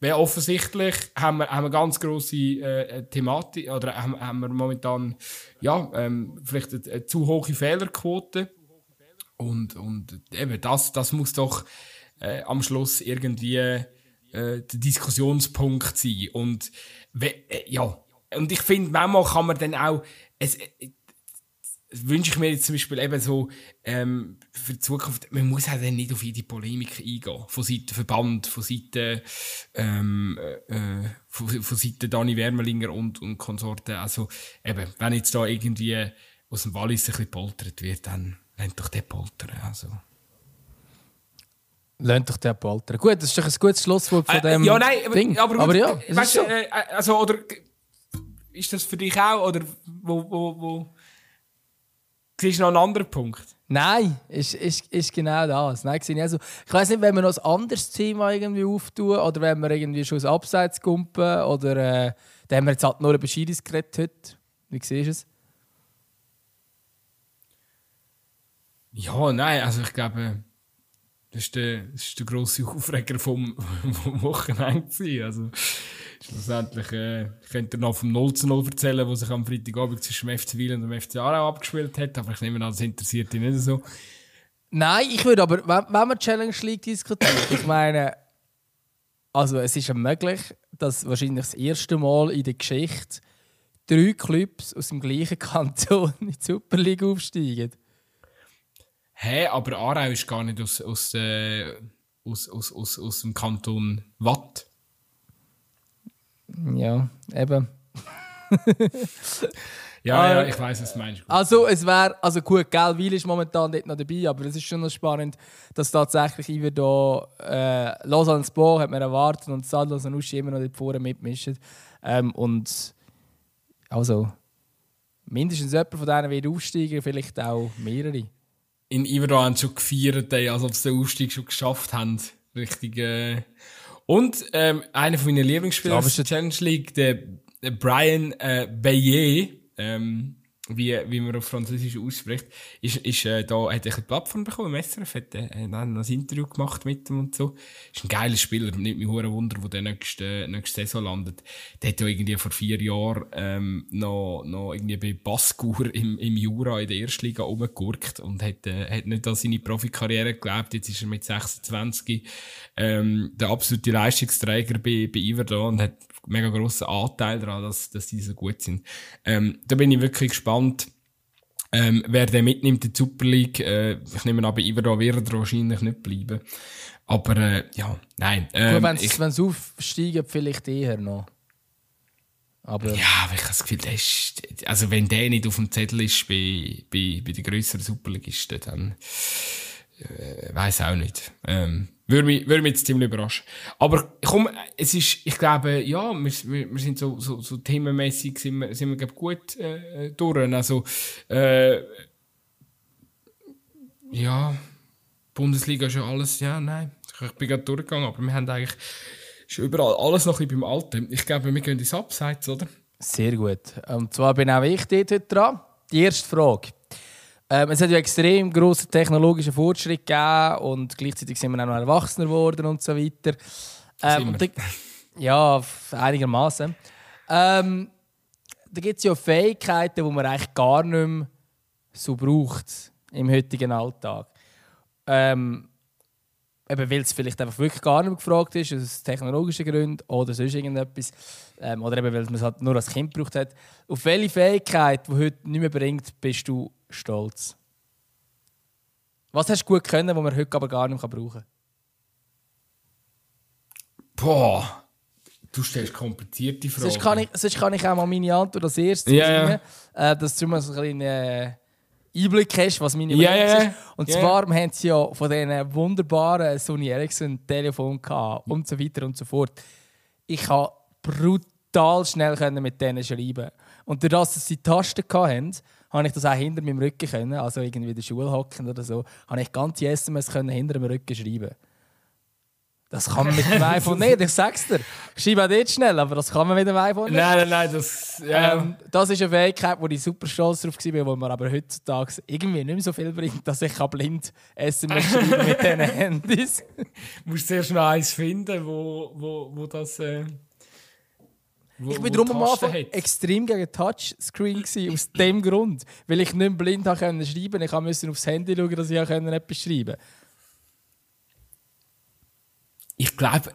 weil offensichtlich haben wir, haben wir ganz grosse äh, Thematik, oder haben, haben wir momentan ja, ähm, vielleicht eine, eine, zu hohe Fehlerquote. Und, und eben das, das muss doch äh, am Schluss irgendwie äh, der Diskussionspunkt sein. Und äh, ja, und ich finde, manchmal kann man dann auch, es, äh, wünsche ich mir jetzt zum Beispiel eben so ähm, für die Zukunft, man muss halt dann nicht auf jede Polemik eingehen. Von Seiten Verband, von Seiten, ähm, äh, von, von Seiten Dani Wermelinger und, und Konsorten. Also eben, wenn jetzt da irgendwie aus dem Wallis ein bisschen poltert wird, dann lernt doch der poltern. Also. Lernt doch der poltern. Gut, das ist doch ein gutes Schlusswort von äh, dem Ja, nein, Ding. aber, aber, ja, weißt, so. äh, also, oder ist das für dich auch, oder wo, wo, wo Siehst du noch einen anderen Punkt? Nein, ist, ist, ist genau das. Nein, also, ich weiß nicht, wenn wir noch ein anderes Thema irgendwie auftun oder wenn wir irgendwie schon Abseits kumpen oder äh, da haben wir jetzt halt nur über Schiris geredet heute. Wie siehst du es? Ja, nein, also ich glaube, das ist der, das ist der grosse Aufreger vom, vom Wochenende. Also, Schlussendlich äh, könnt ihr noch vom 0 zu 0 erzählen, was sich am Freitagabend zwischen dem FC Wiel und dem FC Aarau abgespielt hat, aber ich nehme an, das interessiert dich nicht so. Nein, ich würde aber, wenn, wenn wir Challenge League diskutieren, ich meine, also es ist ja möglich, dass wahrscheinlich das erste Mal in der Geschichte drei Clubs aus dem gleichen Kanton in die Super League aufsteigen. Hä, hey, aber Aarau ist gar nicht aus, aus, äh, aus, aus, aus, aus dem Kanton Watt. Ja, eben. ja, ja, ich weiß, was du meinst. Also, es wäre, also gut, gell, Weil ist momentan nicht noch dabei, aber es ist schon noch spannend, dass tatsächlich Iver da, äh, Lausanne Sport hat man erwartet und Sadler und Uschi immer noch dort vorne mitmischen. Ähm, und, also, mindestens jemand von denen wird aufsteigen, vielleicht auch mehrere. In Iverdor haben schon gefeiert, als ob sie den Aufstieg schon geschafft haben. Richtig, äh, und ähm, einer von meinen Lieblingsspieler aus der Challenge League, der, der Brian äh, Bayet, ähm, wie, wie man auf Französisch ausspricht, ist, ist äh, da, hat eine Plattform bekommen, SRF, hat äh, dann ein Interview gemacht mit ihm und so. Ist ein geiler Spieler, nicht mich hure Wunder, wo der nächste, nächste Saison landet. Der hat ja irgendwie vor vier Jahren, ähm, noch, noch irgendwie bei Baskur im, im Jura in der Erstliga rumgegurkt und hat, äh, hat nicht an seine Profikarriere gelebt. Jetzt ist er mit 26, ähm, der absolute Leistungsträger bei, bei Iver da und hat mega grossen Anteil daran, dass, dass die so gut sind. Ähm, da bin ich wirklich gespannt, ähm, wer der mitnimmt in die Super League. Äh, ich nehme an, bei Iverdor wird wahrscheinlich nicht bleiben. Aber äh, ja, nein. Ähm, wenn sie aufsteigen, vielleicht eher noch. Aber Ja, aber ich habe das Gefühl, der ist, also wenn der nicht auf dem Zettel ist bei, bei, bei den grösseren Superligisten, dann äh, weiß auch nicht. Ähm, würde mich, würde mich jetzt ziemlich überraschen. Aber komm, es ist, ich glaube, ja, wir, wir, sind so, so, so themenmäßig sind wir, sind wir glaub, gut äh, durch. Also, äh, ja, Bundesliga ist ja alles, ja, nein, ich bin gerade durchgegangen, aber wir haben eigentlich ist überall alles noch ein bisschen beim Alten. Ich glaube, wir gehen ins Abseits, oder? Sehr gut. Und zwar bin auch ich dort heute dran. Die erste Frage. Ähm, es hat ja extrem grossen technologischen Fortschritt gegeben und gleichzeitig sind wir auch noch erwachsener geworden und so weiter. Ähm, da, ja, einigermaßen. Ähm, da gibt es ja Fähigkeiten, die man eigentlich gar nicht mehr so braucht im heutigen Alltag. Ähm, eben weil es vielleicht einfach wirklich gar nicht mehr gefragt ist, aus technologischen Gründen oder sonst irgendetwas. Ähm, oder eben weil man es halt nur als Kind gebraucht hat. Auf welche Fähigkeit, die heute nicht mehr bringt, bist du stolz? Was hast du gut können, was man heute aber gar nicht mehr brauchen kann? Boah, du stellst komplizierte Fragen. Sonst kann, ich, sonst kann ich auch mal meine Antwort als erstes ja. bringen, Äh, dass du mal so einen kleinen äh, Einblick hast, was meine Überlegung ja, ist. Und Ja, zwar haben sie ja von diesen wunderbaren Sony Ericsson Telefon gehabt und so weiter und so fort. Ich kann brutal schnell können mit denen schreiben. Und durch das, dass sie Tasten hatten, habe ich das auch hinter meinem Rücken können, also irgendwie in der Schule hocken oder so, habe ich ganze SMS können hinter dem Rücken schreiben. Das kann man mit dem iPhone nicht, ich sag's dir. Schreib auch dort schnell, aber das kann man mit dem iPhone nicht. Nein, nein, nein, das. Ja, Ähm, das ist eine Fähigkeit, wo ich super stolz drauf war, wo man aber heutzutage irgendwie nicht mehr so viel bringt, dass ich blind SMS schreiben mit diesen Handys. du musst zuerst noch eins finden, wo, wo, wo das. Äh, wo, Ich bin darum am Anfang hat. extrem gegen Touchscreen gewesen, aus dem Grund. Weil ich nicht blind habe können schreiben Ich musste aufs Handy schauen, dass ich etwas schreiben Ich glaube,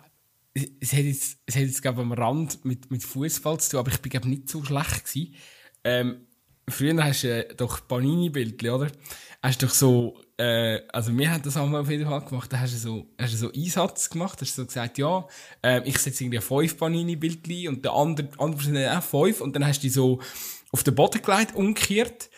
es hat jetzt, es hat jetzt glaub, am Rand mit, mit Fußball zu tun, aber ich bin glaub, nicht so schlecht gewesen. Ähm, früher hast du äh, doch Panini-Bildchen, oder? Hast du doch so, äh, also wir haben das einmal auf jeden Fall gemacht, da hast du so, hast du so Einsatz gemacht, hast du so gesagt, ja, äh, ich setze irgendwie fünf Panini-Bildchen und der andere, andere sind auch fünf und dann hast du die so auf den Boden gelegt, umgekehrt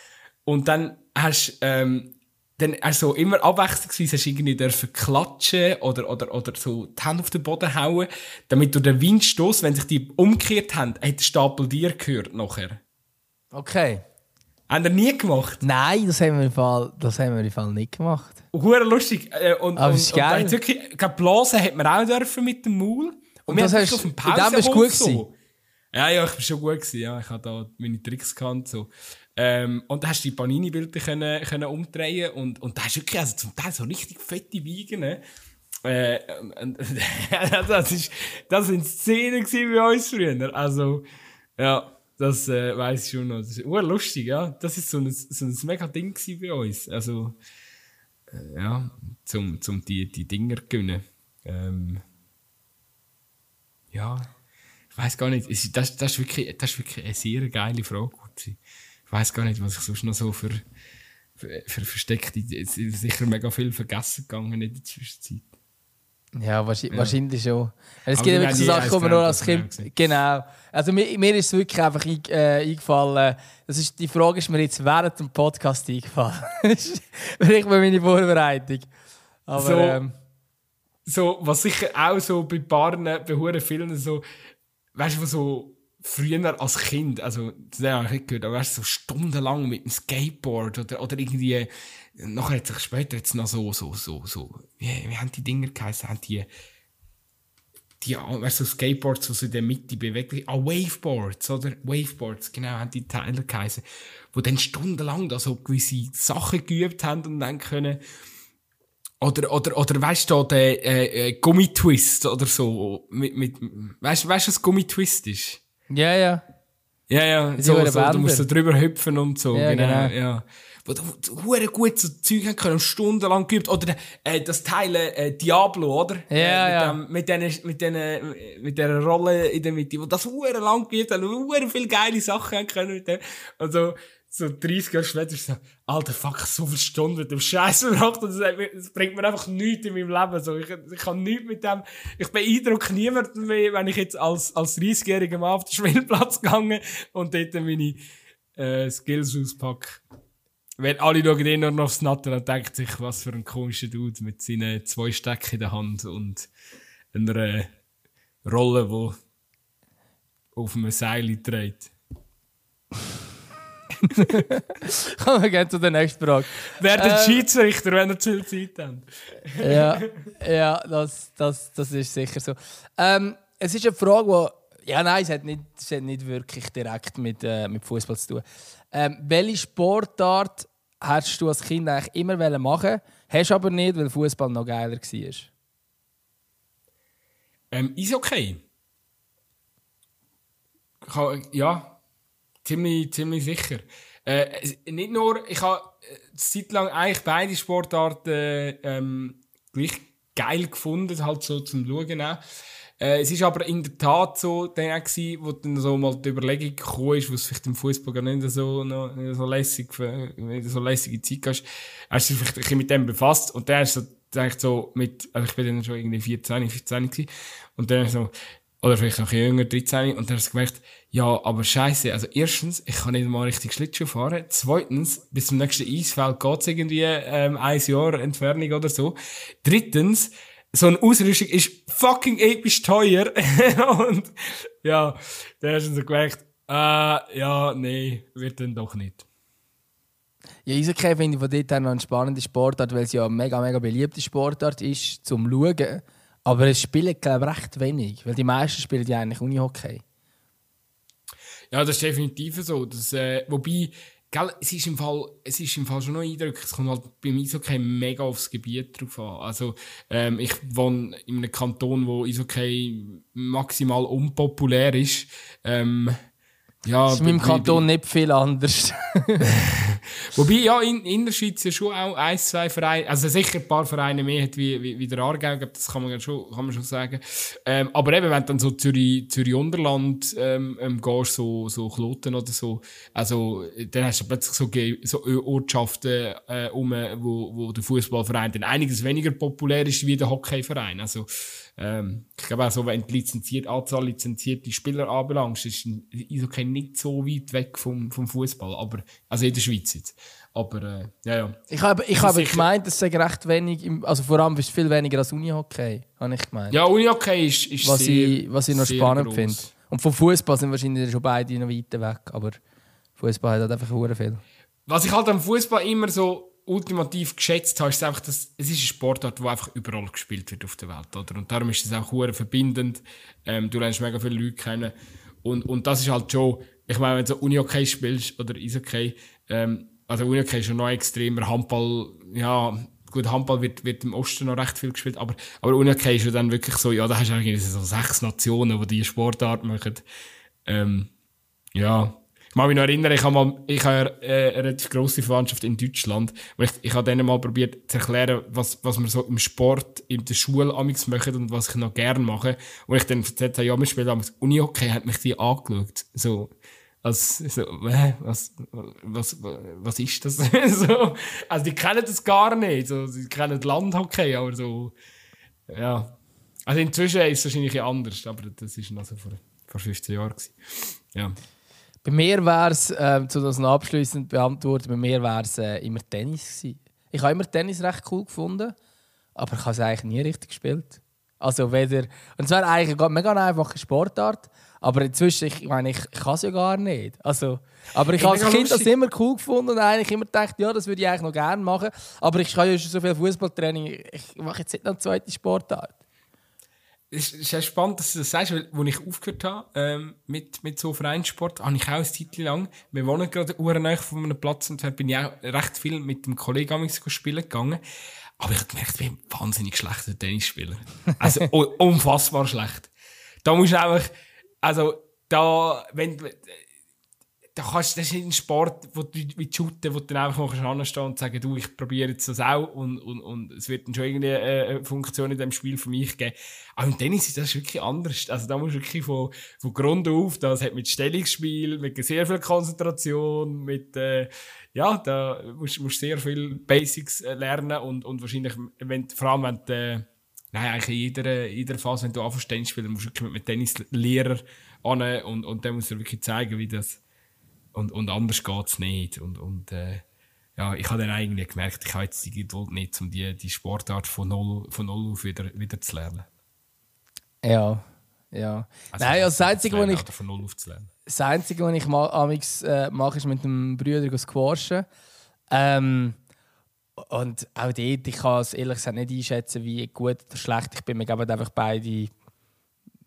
und dann hast ähm, dann also immer abwechslungsweise hast du irgendwie dürfen klatschen oder, oder, oder so die Hände auf den Boden hauen, damit durch den Windstoß, wenn sich die umgekehrt haben, hat der Stapel dir gehört nachher. Okay. Haben wir nie gemacht. Nein, das haben wir im Fall, das haben wir im Fall nicht gemacht. Hure lustig. Äh, und, Aber und, ist und geil. hat's wirklich, Blasen hat man auch dürfen mit dem Maul. Und wir das haben hast- auf dem in dem bist du Pausenhof gut so. Ja, ja, ich bin schon gut gewesen, ja. Ich habe da meine Tricks gekannt, so. Ähm, und da hast du die Panini-Bilder können, können umdrehen und, und da hast du wirklich, also zum Teil so richtig fette Wiegen, ne? Äh, und, das ist, das sind Szenen bei uns früher. Also, ja, das äh, weiß ich schon noch. Das ist ur lustig, ja. Das ist so ein, so ein mega Ding bei uns. Also, äh, ja, zum, zum die, die Dinger gewinnen. Ähm, ja, ich weiß gar nicht. Das, das, ist wirklich, das ist wirklich eine sehr geile Frage. Weiß gar nicht, was ich sonst noch so für, für, für versteckte. Es ist sicher mega viel vergessen gegangen in der Zwischenzeit. Ja, wahrscheinlich, wahrscheinlich schon. Es Aber gibt wir wirklich so Sachen, die man nur als Kind. Genau. Also mir, mir ist es wirklich einfach ein, äh, eingefallen. Das ist, die Frage ist mir jetzt während dem Podcast eingefallen. Vielleicht bei meiner Vorbereitung. Aber So. ähm, so, was sicher auch so bei Paaren, bei huren vielen so, weißt du, so früher als Kind, also, das habe ich nicht gehört, aber weißt du, so stundenlang mit dem Skateboard oder, oder irgendwie, nachher hat sich später jetzt noch so, so, so, so, wie, wie haben die Dinger geheißen, haben die, die, weißt du, so Skateboards, die so in der Mitte bewegt, ah, Waveboards, oder? Waveboards, genau, haben die Teile geheißen, wo dann stundenlang da so gewisse Sachen geübt haben und dann können, oder, oder, oder weißt du, der äh, äh, Gummitwist oder so. Mit, mit, weißt du, weißt, was Gummitwist ist? Ja, ja. Ja, ja, so, so, du musst so drüber hüpfen und so. Ja, genau, genau. ja. Wo du hure gut so Zeug haben können, stundenlang geübt. Oder äh, das Teil äh, Diablo, oder? Ja, äh, ja. mit, dem, mit, den, mit, den, mit der Rolle in der Mitte, wo das hure lang geübt haben, hure viele geile Sachen haben können mit dem. Also, so 30 Jahre später ist so, alter Fuck, so viel Stunden mit dem Scheiß verbracht und das, bringt mir einfach nichts in meinem Leben. So, ich, ich kann nichts mit dem, ich beeindrucke niemanden mehr, wenn ich jetzt als, als 30-jähriger Mann auf den Spielplatz gegangen und dort meine äh, Skills auspacke. Wenn alle schauen eh nur noch aufs Natter und denken sich, was für ein komischer Dude mit seinen zwei Stecken in der Hand und einer Rolle, die auf einem Seil trägt. Kommen wir gerne zu der nächsten Frage. Wer ähm, Schiedsrichter, wenn er zu viel Zeit hat? ja, ja das, das, das ist sicher so. Ähm, es ist eine Frage, die. Ja, nein, es hat nicht, es hat nicht wirklich direkt mit, äh, mit Fußball zu tun. Ähm, welche Sportart hast du als Kind eigentlich immer machen hast aber nicht, weil Fußball noch geiler war? Ähm, ist okay. Ja, ziemlich, ziemlich sicher. Äh, nicht nur, ich habe eine Zeit lang eigentlich beide Sportarten ähm, gleich geil gefunden, halt so zum Schauen. Äh, es ist aber in der Tat so, dann auch wo dann so mal die Überlegung gekommen ist, was vielleicht im Fußball gar nicht so, noch, nicht so lässig, nicht so lässige Zeit hast, hast du dich vielleicht mit dem befasst und dann hast du so, so mit, also ich bin dann schon irgendwie 14, 15 gewesen, und dann so, oder vielleicht noch jünger, 13, und dann hast du gemerkt, ja, aber scheiße, also erstens, ich kann nicht mal richtig Schlittschuh fahren. Zweitens, bis zum nächsten Eisfeld geht's irgendwie ähm, ein Jahr Entfernung oder so. Drittens, so eine Ausrüstung ist fucking episch teuer. und ja, da hast du so gemerkt, äh, ja, nee, wird dann doch nicht. Ja, Eishockey finde ich von dort her noch eine spannende Sportart, weil es ja eine mega, mega beliebte Sportart ist zum Schauen. Aber es spielen, glaube ich, recht wenig, weil die meisten spielen ja eigentlich Unihockey. Ja, das ist definitiv so. Das, äh, wobei, gell, es ist im Fall, es ist im Fall schon noch eindrücklich. Es kommt halt beim Eishockey mega aufs Gebiet drauf an. Also, ähm, ich wohne in einem Kanton, wo Eishockey maximal unpopulär ist. Ähm, ja, das ist in meinem Kanton nicht viel anders. Wobei, ja, in, in der Schweiz ja schon auch ein, zwei Vereine, also sicher ein paar Vereine mehr hat wie, wie, wie der Aargau, das kann man schon, kann man schon sagen. Ähm, aber eben, wenn du dann so Zürich, Zürich Unterland, ähm, ähm, gehst, so, so Kloten oder so, also, dann hast du plötzlich so, so Ortschaften, äh, um, wo, wo der Fußballverein dann einiges weniger populär ist wie der Hockeyverein. Also, ähm, ich glaube auch so, wenn die lizenziert, Anzahl lizenzierter Spieler anbelangt, ist Eishockey nicht so weit weg vom, vom Fußball, aber, also in der Schweiz jetzt. Aber, äh, ja, ja. Ich habe, ich habe gemeint, es sei recht wenig, im, also vor allem ist viel weniger als Unihockey, habe ich gemeint. Ja, Unihockey ist, ist was sehr, ich, Was ich noch spannend finde. Und vom Fußball sind wahrscheinlich schon beide noch weiter weg, aber Fußball hat halt einfach sehr viel. Was ich halt am Fußball immer so ultimativ geschätzt habe, ist einfach, dass es ist eine Sportart, die einfach überall gespielt wird auf der Welt, oder? Und darum ist es auch sehr verbindend. Ähm, du lernst mega viele Leute kennen. Und, und das ist halt schon, ich meine, wenn du so Unihockey spielst oder Eishockey, ähm, also Unihockey ist schon noch extremer, Handball, ja, gut, Handball wird, wird im Osten noch recht viel gespielt, aber, aber Unihockey ist ja dann wirklich so, ja, da hast du eigentlich so sechs Nationen, die diese Sportart machen. Ähm, ja, ich kann mich noch erinnern, ich habe mal, ich habe äh, eine relativ grosse Verwandtschaft in Deutschland. Und ich, ich habe denen mal probiert zu erklären, was, was wir so im Sport, in der Schule amigs machen und was ich noch gerne mache. Und ich dann erzählt habe, ja, wir spielen amigs Uni-Hockey, hat mich die angeschaut. So, als, so, äh, was, was, was ist das? so, also, die kennen das gar nicht. So, sie kennen Landhockey, aber so, ja. Also, inzwischen ist es wahrscheinlich anders, aber das war noch so vor, vor 15 Jahren. Gewesen. Ja. Bei mir wäre es, äh, zu das abschließend beantworten, bei mir wäre es äh, immer Tennis gewesen. Ich habe immer Tennis recht cool gefunden, aber ich habe es eigentlich nie richtig gespielt. Also weder, und es wäre eigentlich eine mega einfache Sportart, aber inzwischen, ich meine, ich, ich kann es ja gar nicht. Also, aber ich, ich habe als Kind das immer cool gefunden und eigentlich immer gedacht, ja, das würde ich eigentlich noch gerne machen. Aber ich kann ja schon so viel Fußballtraining, ich mache jetzt nicht noch eine zweite Sportart es ist sehr spannend, dass du das sagst, weil, als ich aufgehört habe ähm, mit, mit so Vereinssport, habe ich auch eine Zeit lang, wir wohnen gerade urenäch von einem Platz und bin ich auch recht viel mit dem Kollegen spielen gegangen. Aber ich habe gemerkt, ich bin ein wahnsinnig schlechter Tennisspieler. Also unfassbar schlecht. Da musst du einfach, also da, wenn, da kannst, das ist ein Sport, wo du wie shooten, wo du dann einfach mal anstehen und sagen, du, ich probiere jetzt das auch und, und, und es wird dann schon irgendwie eine Funktion in dem Spiel für mich geben. Aber im Tennis ist das wirklich anders. Also da musst du wirklich von, von Grund auf, das hat mit Stellungsspiel, mit sehr viel Konzentration, mit, äh, ja, da musst du sehr viel Basics äh, lernen und, und wahrscheinlich, wenn, vor allem wenn du, äh, nein, eigentlich in jeder, in jeder Phase, wenn du anfängst Tennis spielen, musst du wirklich mit, mit Tennislehrer an und, und dann musst du wirklich zeigen, wie das, und, und anders geht's nicht. Und, und äh, ja, ich habe dann eigentlich gemerkt, ich habe jetzt die Geduld nicht, um die, die Sportart von null, von null auf wieder, wieder zu lernen. Ja, ja. Also Nein, also das Einzige, was ich... Von null auf zu lernen. Das Einzige, was ich ma amix, äh, mache, ist mit dem Brüder squashen. Ähm, und auch dort, ich kann es ehrlich gesagt nicht einschätzen, wie gut oder schlecht ich bin. Wir geben einfach beide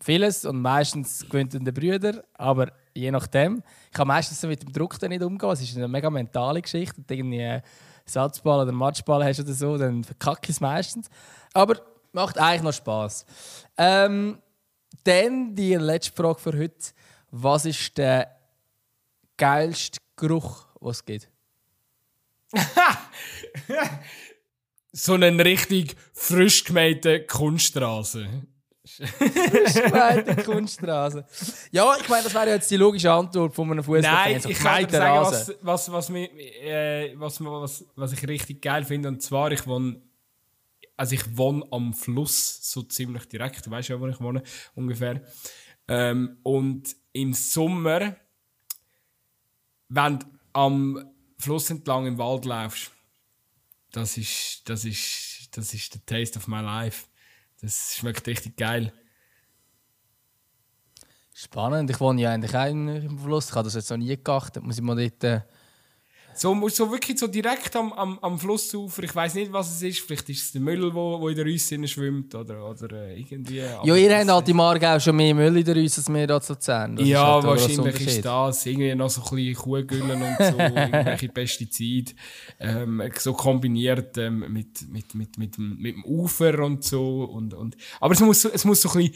vieles und meistens gewinnt der Brüder, aber je nachdem. Ich kann meistens mit dem Druck nicht umgehen. Es ist eine mega mentale Geschichte. Du irgendwie einen Satzball oder Matschball hast oder so, dann verkacke ich es meistens. Aber macht eigentlich noch Spass. Ähm, dann die letzte Frage für heute. Was ist der geilste Geruch, den es gibt? so einen richtig frisch gemähten Kunststraße. Frischgemeinte Kunststraße. Ja, ich meine, das wäre jetzt die logische Antwort von einem Fußballfan. Nein, ich kann dir sagen, was, was, was, mich, äh, was, was, was ich richtig geil finde. Und zwar, ich wohne, also ich wohne am Fluss, so ziemlich direkt. Du weißt ja, wo ich wohne, ungefähr. Ähm, und im Sommer, wenn du am Fluss entlang im Wald laufst, das ist, das ist, das ist der Taste of my life. Das schmeckt richtig geil. Spannend. Ich wohne ja eigentlich auch im Fluss. Ich habe das jetzt noch nie geachtet. Muss ich mal dort. So, so wirklich so direkt am, am, am Flussufer. Ich weiß nicht, was es ist. Vielleicht ist es der Müll, wo, wo in der Rüsse schwimmt oder, oder äh, irgendwie. Ja, ihr habt halt im Aargau schon mehr Müll in der Rüsse als wir hier zu Luzern. ja, halt wahrscheinlich ist das. Irgendwie noch so ein bisschen Kuhgüllen und so, irgendwelche Pestizide. Ähm, so kombiniert ähm, mit, mit, mit, mit, mit, dem Ufer und so. Und, und, aber es muss, es muss so ein bisschen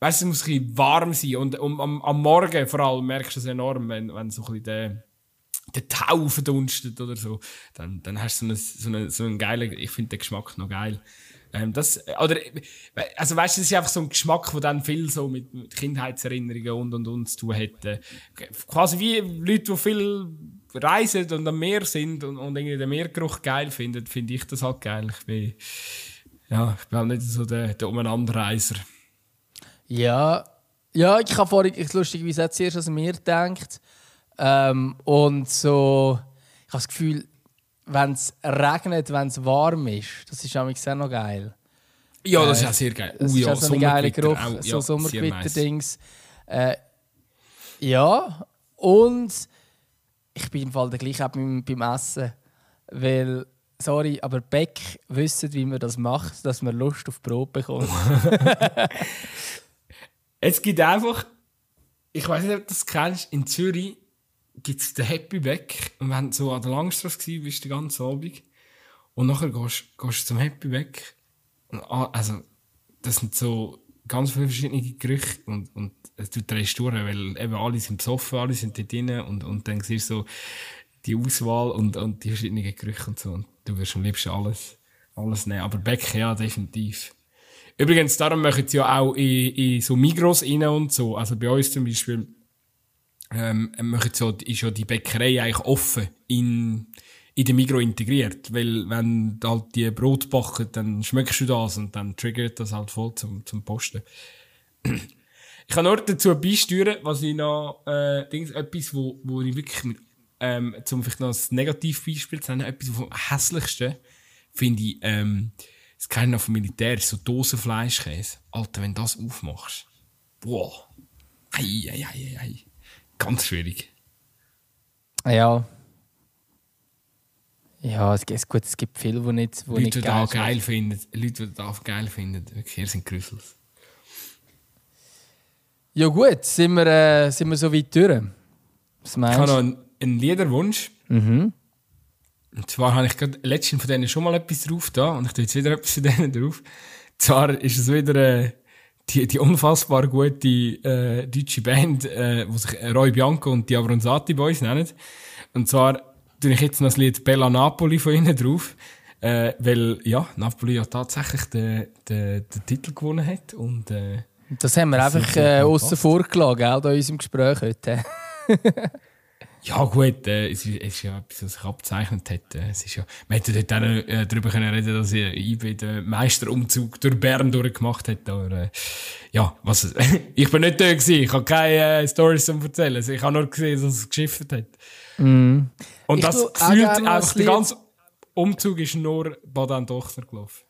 weißt, es muss ein bisschen warm sein und um, am, am Morgen vor allem merkst du es enorm, wenn, wenn so ein bisschen der der Tau verdunstet oder so, dann, dann hast du so einen, so einen, so einen geilen, ich finde den Geschmack noch geil. Ähm, das, oder, also weißt du, das ist einfach so ein Geschmack, der dann viel so mit, mit Kindheitserinnerungen und und und zu tun hat. Äh, quasi wie Leute, die viel reisen und am Meer sind und, und irgendwie den Meergeruch geil finden, finde ich das halt geil. Ich bin, ja, ich bin halt nicht so der, der Umeinanderreiser. Ja, ja, ich habe vorhin, ich lustigerweise jetzt zuerst an mir gedacht, ähm, und so, ich habe das Gefühl, wenn es regnet, wenn es warm ist, das ist auch sehr noch geil. Ja, das ist auch sehr geil. Das uh, ist ja, auch so ein geiler Geruch, auch, so ja, Sommergewitter-Dings. Äh, ja, und ich bin im Fall der gleiche auch beim, beim Essen. Weil, sorry, aber Beck wissen, wie man das macht, dass man Lust auf Brot bekommt. es gibt einfach, ich weiß nicht, ob du das kennst, in Zürich gibt es den Happy Back. Und wenn du so an der Langstrasse warst, bist du den ganzen Abend. Und nachher gehst, du zum Happy Back. Und, also, das sind so ganz viele verschiedene Gerüche. Und, und du drehst durch, weil eben alle sind besoffen, alle sind dort drin. Und, und dann siehst du so die Auswahl und, und die verschiedenen Gerüche und so. Und du wirst am liebsten alles, alles nehmen. Aber Beck, ja, definitiv. Übrigens, darum machen sie ja auch in, in so Migros rein und so. Also bei uns zum Beispiel, ähm, so, ist ja die Bäckerei eigentlich offen in, in den Migros integriert. Weil, wenn du halt die Brot backen, dann schmeckst du das und dann triggert das halt voll zum, zum Posten. ich kann nur dazu beisteuern, was ich noch, äh, Dings, etwas, wo, wo ich wirklich mit, ähm, zum vielleicht noch ein Negativbeispiel zu nennen, etwas vom hässlichsten, finde ich, ähm, das kennen vom Militär, so Dosenfleischkäse. Alter, wenn du das aufmachst. Boah. Ei, ei, ei, ei. Ganz schwierig. Ja. Ja, es gibt, gut, es gibt viele, die nicht, wo Leute, nicht die das geil finden. Leute, die das geil finden. Wirklich, hier sind Grüssels. Ja gut, sind wir, äh, sind wir so weit durch? Was meinst? Ich habe noch einen, einen Liederwunsch. Mhm. Und zwar habe ich gerade letztens von denen schon mal etwas drauf da und ich tue jetzt wieder etwas von denen drauf. Und zwar ist es wieder äh, die, die unfassbar gute äh, deutsche Band, äh, die sich Roy Bianco und die Abronzati Boys nennen. Und zwar tue ich jetzt noch das Lied Bella Napoli von ihnen drauf. Äh, weil, ja, Napoli ja tatsächlich den, den, den Titel gewonnen hat. Und, äh, das haben wir das einfach äh, außen vor gelassen, gell, in unserem Gespräch heute. ja, gut, äh, es, ist, es ist ja etwas, was sich abzeichnet hat. Äh, es ist ja, man hätte dort auch äh, darüber können reden dass ich IB den Meisterumzug durch Bern durchgemacht hat. Aber, äh, ja, was, ich bin nicht da gewesen. Ich habe keine äh, Stories zum erzählen. Also, ich habe nur gesehen, dass es geschifft hat. Und Ich das gefühlt einfach, ein der ganze Umzug ist nur Baden Dochner gelaufen.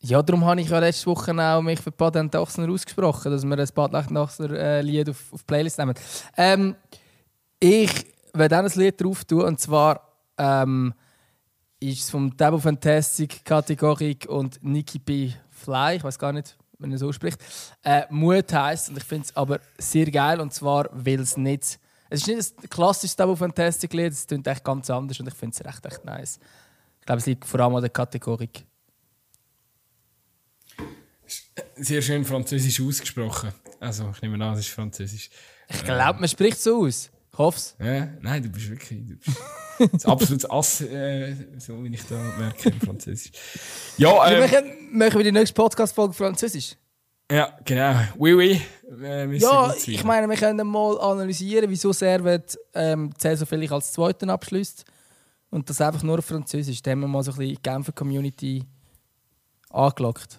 Ja, darum habe ich ja letzte Woche auch mich für Patent Ochsner ausgesprochen, dass wir ein Patent Ochsner äh, Lied auf, auf Playlist nehmen. Ähm, ich werde auch ein Lied drauf tun, und zwar ähm, ist es vom Double Fantastic Kategorie und Nicky B. Fly, ich weiß gar nicht, wenn er so spricht. Äh, Mut heisst, und ich finde es aber sehr geil, und zwar, weil es nicht. Es ist nicht ein klassisches Double Fantastic Lied, es klingt echt ganz anders und ich finde es recht, echt nice. Ich glaube, es liegt vor allem an der Kategorie. Sehr schön französisch ausgesprochen. Also, ich nehme an, es ist französisch. Ich glaube, man spricht so aus. Ich hoffe. Ja, nein, du bist wirklich du bist das absolutes Ass, äh, so wie ich da merke im Französisch. Ja, Wir ähm, machen, machen wir die nächste Podcast-Folge Französisch. ja, genau. Oui, oui. Äh, Ja, ich meine, wir können mal analysieren, wieso Servet ähm, Saison vielleicht als Zweiten abschließt. Und das einfach nur auf Französisch. Da haben wir mal so ein bisschen die Genfer Community angelockt.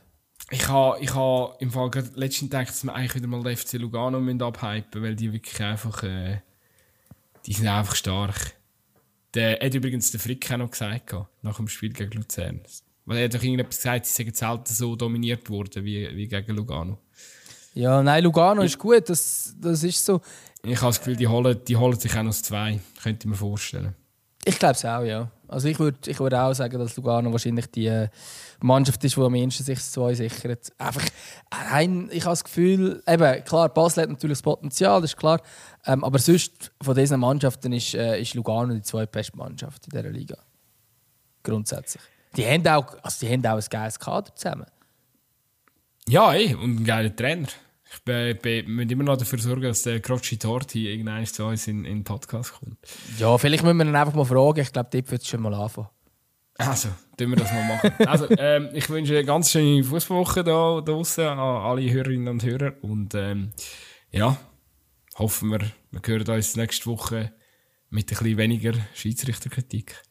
Ich habe ich ha im Fall gerade letzten gedacht, dass wir eigentlich wieder mal den FC Lugano müssen abhypen weil die wirklich einfach. Äh, die sind einfach stark. Der hat übrigens der Frick auch noch gesagt, nach dem Spiel gegen Luzern. Weil er hat doch irgendetwas gesagt, sie sind selten so dominiert worden wie, wie gegen Lugano. Ja, nein, Lugano ist gut, das, das ist so. Ich habe das Gefühl, die holen, die holen sich auch noch zwei. Könnte ich mir vorstellen. Ich glaube es auch, ja. Also ich würde ich würd auch sagen, dass Lugano wahrscheinlich die äh, Mannschaft ist, die am ehesten sich das zwei sichert. Einfach, rein, ich habe das Gefühl, eben, klar, Basel hat natürlich das Potenzial, das ist klar. Ähm, aber sonst von diesen Mannschaften ist, äh, ist Lugano die zweitbeste Mannschaft in dieser Liga. Grundsätzlich. Die haben auch, also die haben auch ein geiles Kader zusammen. Ja, ey, und ein geiler Trainer. Bin, müssen immer noch dafür sorgen, dass der Croci Torti irgendwann zu uns in, in den Podcast kommt. Ja, vielleicht müssen wir ihn einfach mal fragen. Ich glaube, dort wird es schon mal anfangen. Also, tun wir das mal machen. also, ähm, ich wünsche eine ganz schöne Fußwoche da draußen an alle Hörerinnen und Hörer. Und ähm, ja, hoffen wir, wir hören uns nächste Woche mit ein bisschen weniger Schiedsrichterkritik.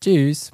Tschüss.